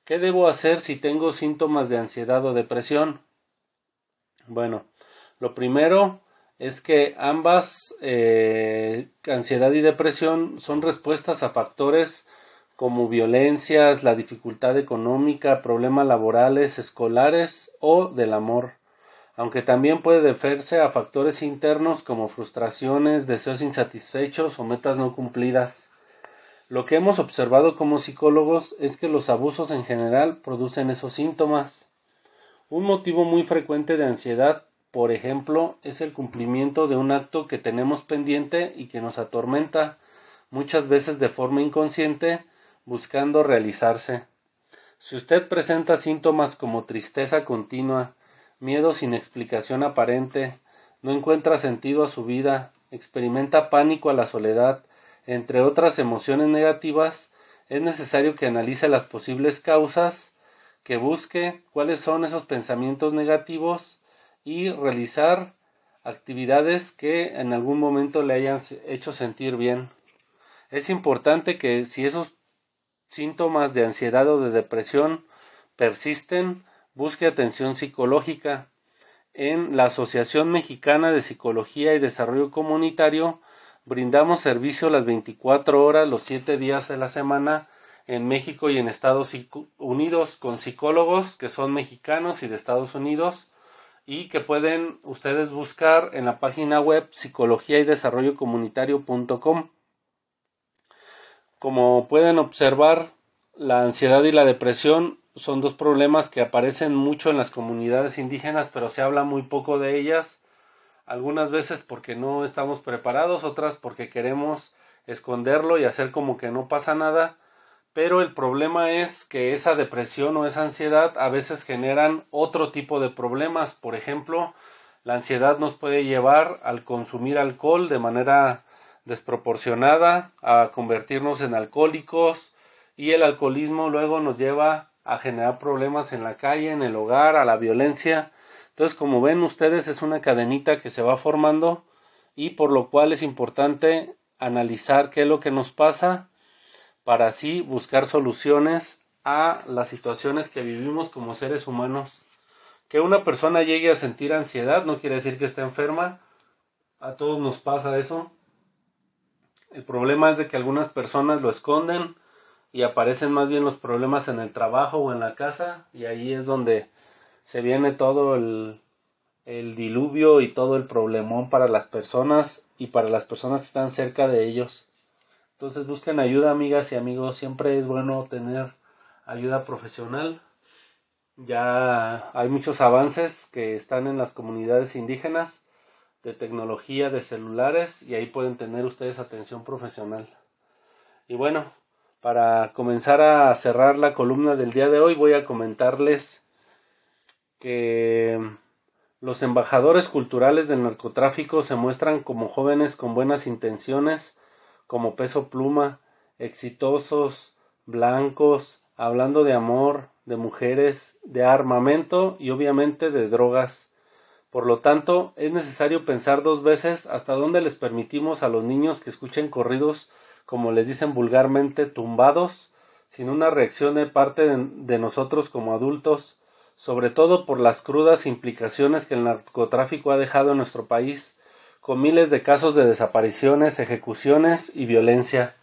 ¿Qué debo hacer si tengo síntomas de ansiedad o depresión? Bueno, lo primero es que ambas eh, ansiedad y depresión son respuestas a factores como violencias, la dificultad económica, problemas laborales, escolares o del amor, aunque también puede deberse a factores internos como frustraciones, deseos insatisfechos o metas no cumplidas. Lo que hemos observado como psicólogos es que los abusos en general producen esos síntomas. Un motivo muy frecuente de ansiedad, por ejemplo, es el cumplimiento de un acto que tenemos pendiente y que nos atormenta, muchas veces de forma inconsciente, buscando realizarse. Si usted presenta síntomas como tristeza continua, miedo sin explicación aparente, no encuentra sentido a su vida, experimenta pánico a la soledad, entre otras emociones negativas, es necesario que analice las posibles causas que busque cuáles son esos pensamientos negativos y realizar actividades que en algún momento le hayan hecho sentir bien. Es importante que si esos síntomas de ansiedad o de depresión persisten, busque atención psicológica. En la Asociación Mexicana de Psicología y Desarrollo Comunitario brindamos servicio las 24 horas, los 7 días de la semana en México y en Estados Unidos con psicólogos que son mexicanos y de Estados Unidos y que pueden ustedes buscar en la página web psicología y desarrollo comunitario.com. Como pueden observar, la ansiedad y la depresión son dos problemas que aparecen mucho en las comunidades indígenas, pero se habla muy poco de ellas, algunas veces porque no estamos preparados, otras porque queremos esconderlo y hacer como que no pasa nada, pero el problema es que esa depresión o esa ansiedad a veces generan otro tipo de problemas. Por ejemplo, la ansiedad nos puede llevar al consumir alcohol de manera desproporcionada, a convertirnos en alcohólicos y el alcoholismo luego nos lleva a generar problemas en la calle, en el hogar, a la violencia. Entonces, como ven ustedes, es una cadenita que se va formando y por lo cual es importante analizar qué es lo que nos pasa para así buscar soluciones a las situaciones que vivimos como seres humanos. Que una persona llegue a sentir ansiedad no quiere decir que esté enferma. A todos nos pasa eso. El problema es de que algunas personas lo esconden y aparecen más bien los problemas en el trabajo o en la casa y ahí es donde se viene todo el, el diluvio y todo el problemón para las personas y para las personas que están cerca de ellos. Entonces busquen ayuda, amigas y amigos. Siempre es bueno tener ayuda profesional. Ya hay muchos avances que están en las comunidades indígenas de tecnología de celulares y ahí pueden tener ustedes atención profesional. Y bueno, para comenzar a cerrar la columna del día de hoy voy a comentarles que los embajadores culturales del narcotráfico se muestran como jóvenes con buenas intenciones como Peso Pluma, exitosos, blancos, hablando de amor, de mujeres, de armamento y obviamente de drogas. Por lo tanto, es necesario pensar dos veces hasta dónde les permitimos a los niños que escuchen corridos, como les dicen vulgarmente, tumbados, sin una reacción de parte de, nosotros como adultos, sobre todo por las crudas implicaciones que el narcotráfico ha dejado en nuestro país, con miles de casos de desapariciones, ejecuciones y violencia.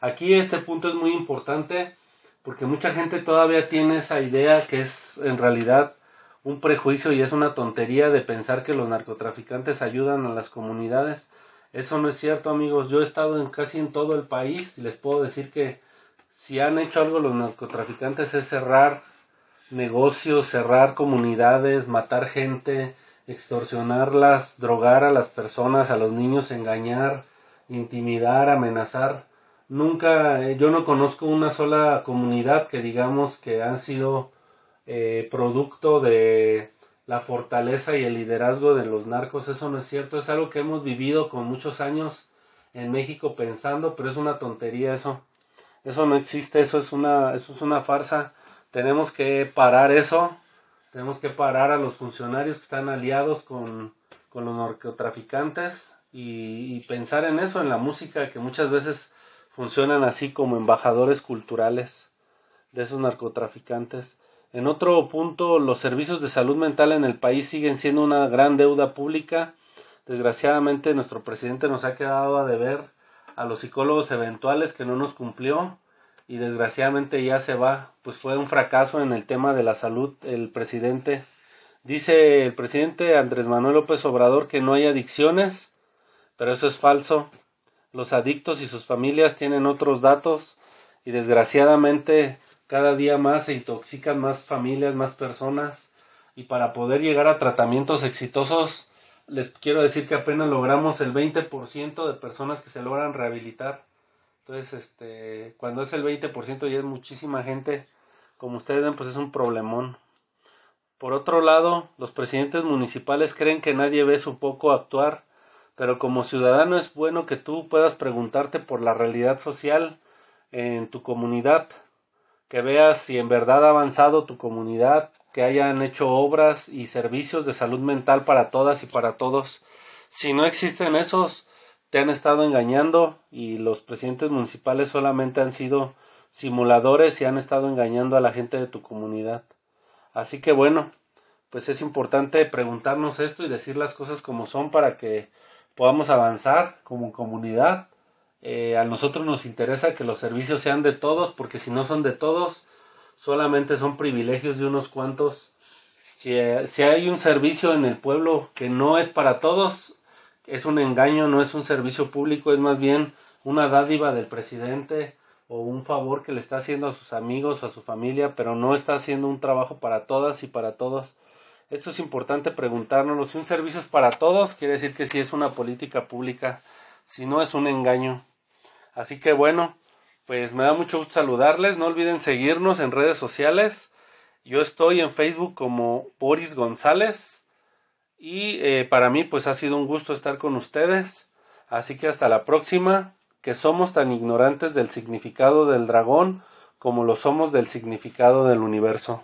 Aquí este punto es muy importante porque mucha gente todavía tiene esa idea que es en realidad un prejuicio y es una tontería de pensar que los narcotraficantes ayudan a las comunidades. Eso no es cierto, amigos. Yo he estado en casi en todo el país y les puedo decir que si han hecho algo los narcotraficantes es cerrar negocios, cerrar comunidades, matar gente, extorsionarlas, drogar a las personas, a los niños, engañar, intimidar, amenazar nunca, eh, yo no conozco una sola comunidad que digamos que han sido eh, producto de la fortaleza y el liderazgo de los narcos. Eso no es cierto, es algo que hemos vivido con muchos años en México pensando, pero es una tontería eso. Eso no existe, eso es una, eso es una farsa. Tenemos que parar eso. Tenemos que parar a los funcionarios que están aliados con, con los narcotraficantes y, y pensar en eso, en la música que muchas veces funcionan así como embajadores culturales de esos narcotraficantes. En otro punto, los servicios de salud mental en el país siguen siendo una gran deuda pública. Desgraciadamente, nuestro presidente nos ha quedado a deber a los psicólogos eventuales que no nos cumplió y desgraciadamente ya se va. Pues fue un fracaso en el tema de la salud el presidente. Dice el presidente Andrés Manuel López Obrador que no hay adicciones, pero eso es falso. Los adictos y sus familias tienen otros datos y desgraciadamente cada día más se intoxican más familias, más personas y para poder llegar a tratamientos exitosos les quiero decir que apenas logramos el 20% de personas que se logran rehabilitar. Entonces, este, cuando es el 20% ya es muchísima gente, como ustedes ven, pues es un problemón. Por otro lado, los presidentes municipales creen que nadie ve su poco actuar pero como ciudadano es bueno que tú puedas preguntarte por la realidad social en tu comunidad, que veas si en verdad ha avanzado tu comunidad, que hayan hecho obras y servicios de salud mental para todas y para todos. Si no existen esos, te han estado engañando y los presidentes municipales solamente han sido simuladores y han estado engañando a la gente de tu comunidad. Así que bueno, pues es importante preguntarnos esto y decir las cosas como son para que podamos avanzar como comunidad. Eh, a nosotros nos interesa que los servicios sean de todos, porque si no son de todos, solamente son privilegios de unos cuantos. Si, eh, si hay un servicio en el pueblo que no es para todos, es un engaño, no es un servicio público, es más bien una dádiva del presidente o un favor que le está haciendo a sus amigos o a su familia, pero no está haciendo un trabajo para todas y para todos. Esto es importante preguntárnoslo. Si un servicio es para todos, quiere decir que sí es una política pública, si no es un engaño. Así que bueno, pues me da mucho gusto saludarles. No olviden seguirnos en redes sociales. Yo estoy en Facebook como Boris González. Y eh, para mí pues ha sido un gusto estar con ustedes. Así que hasta la próxima, que somos tan ignorantes del significado del dragón como lo somos del significado del universo.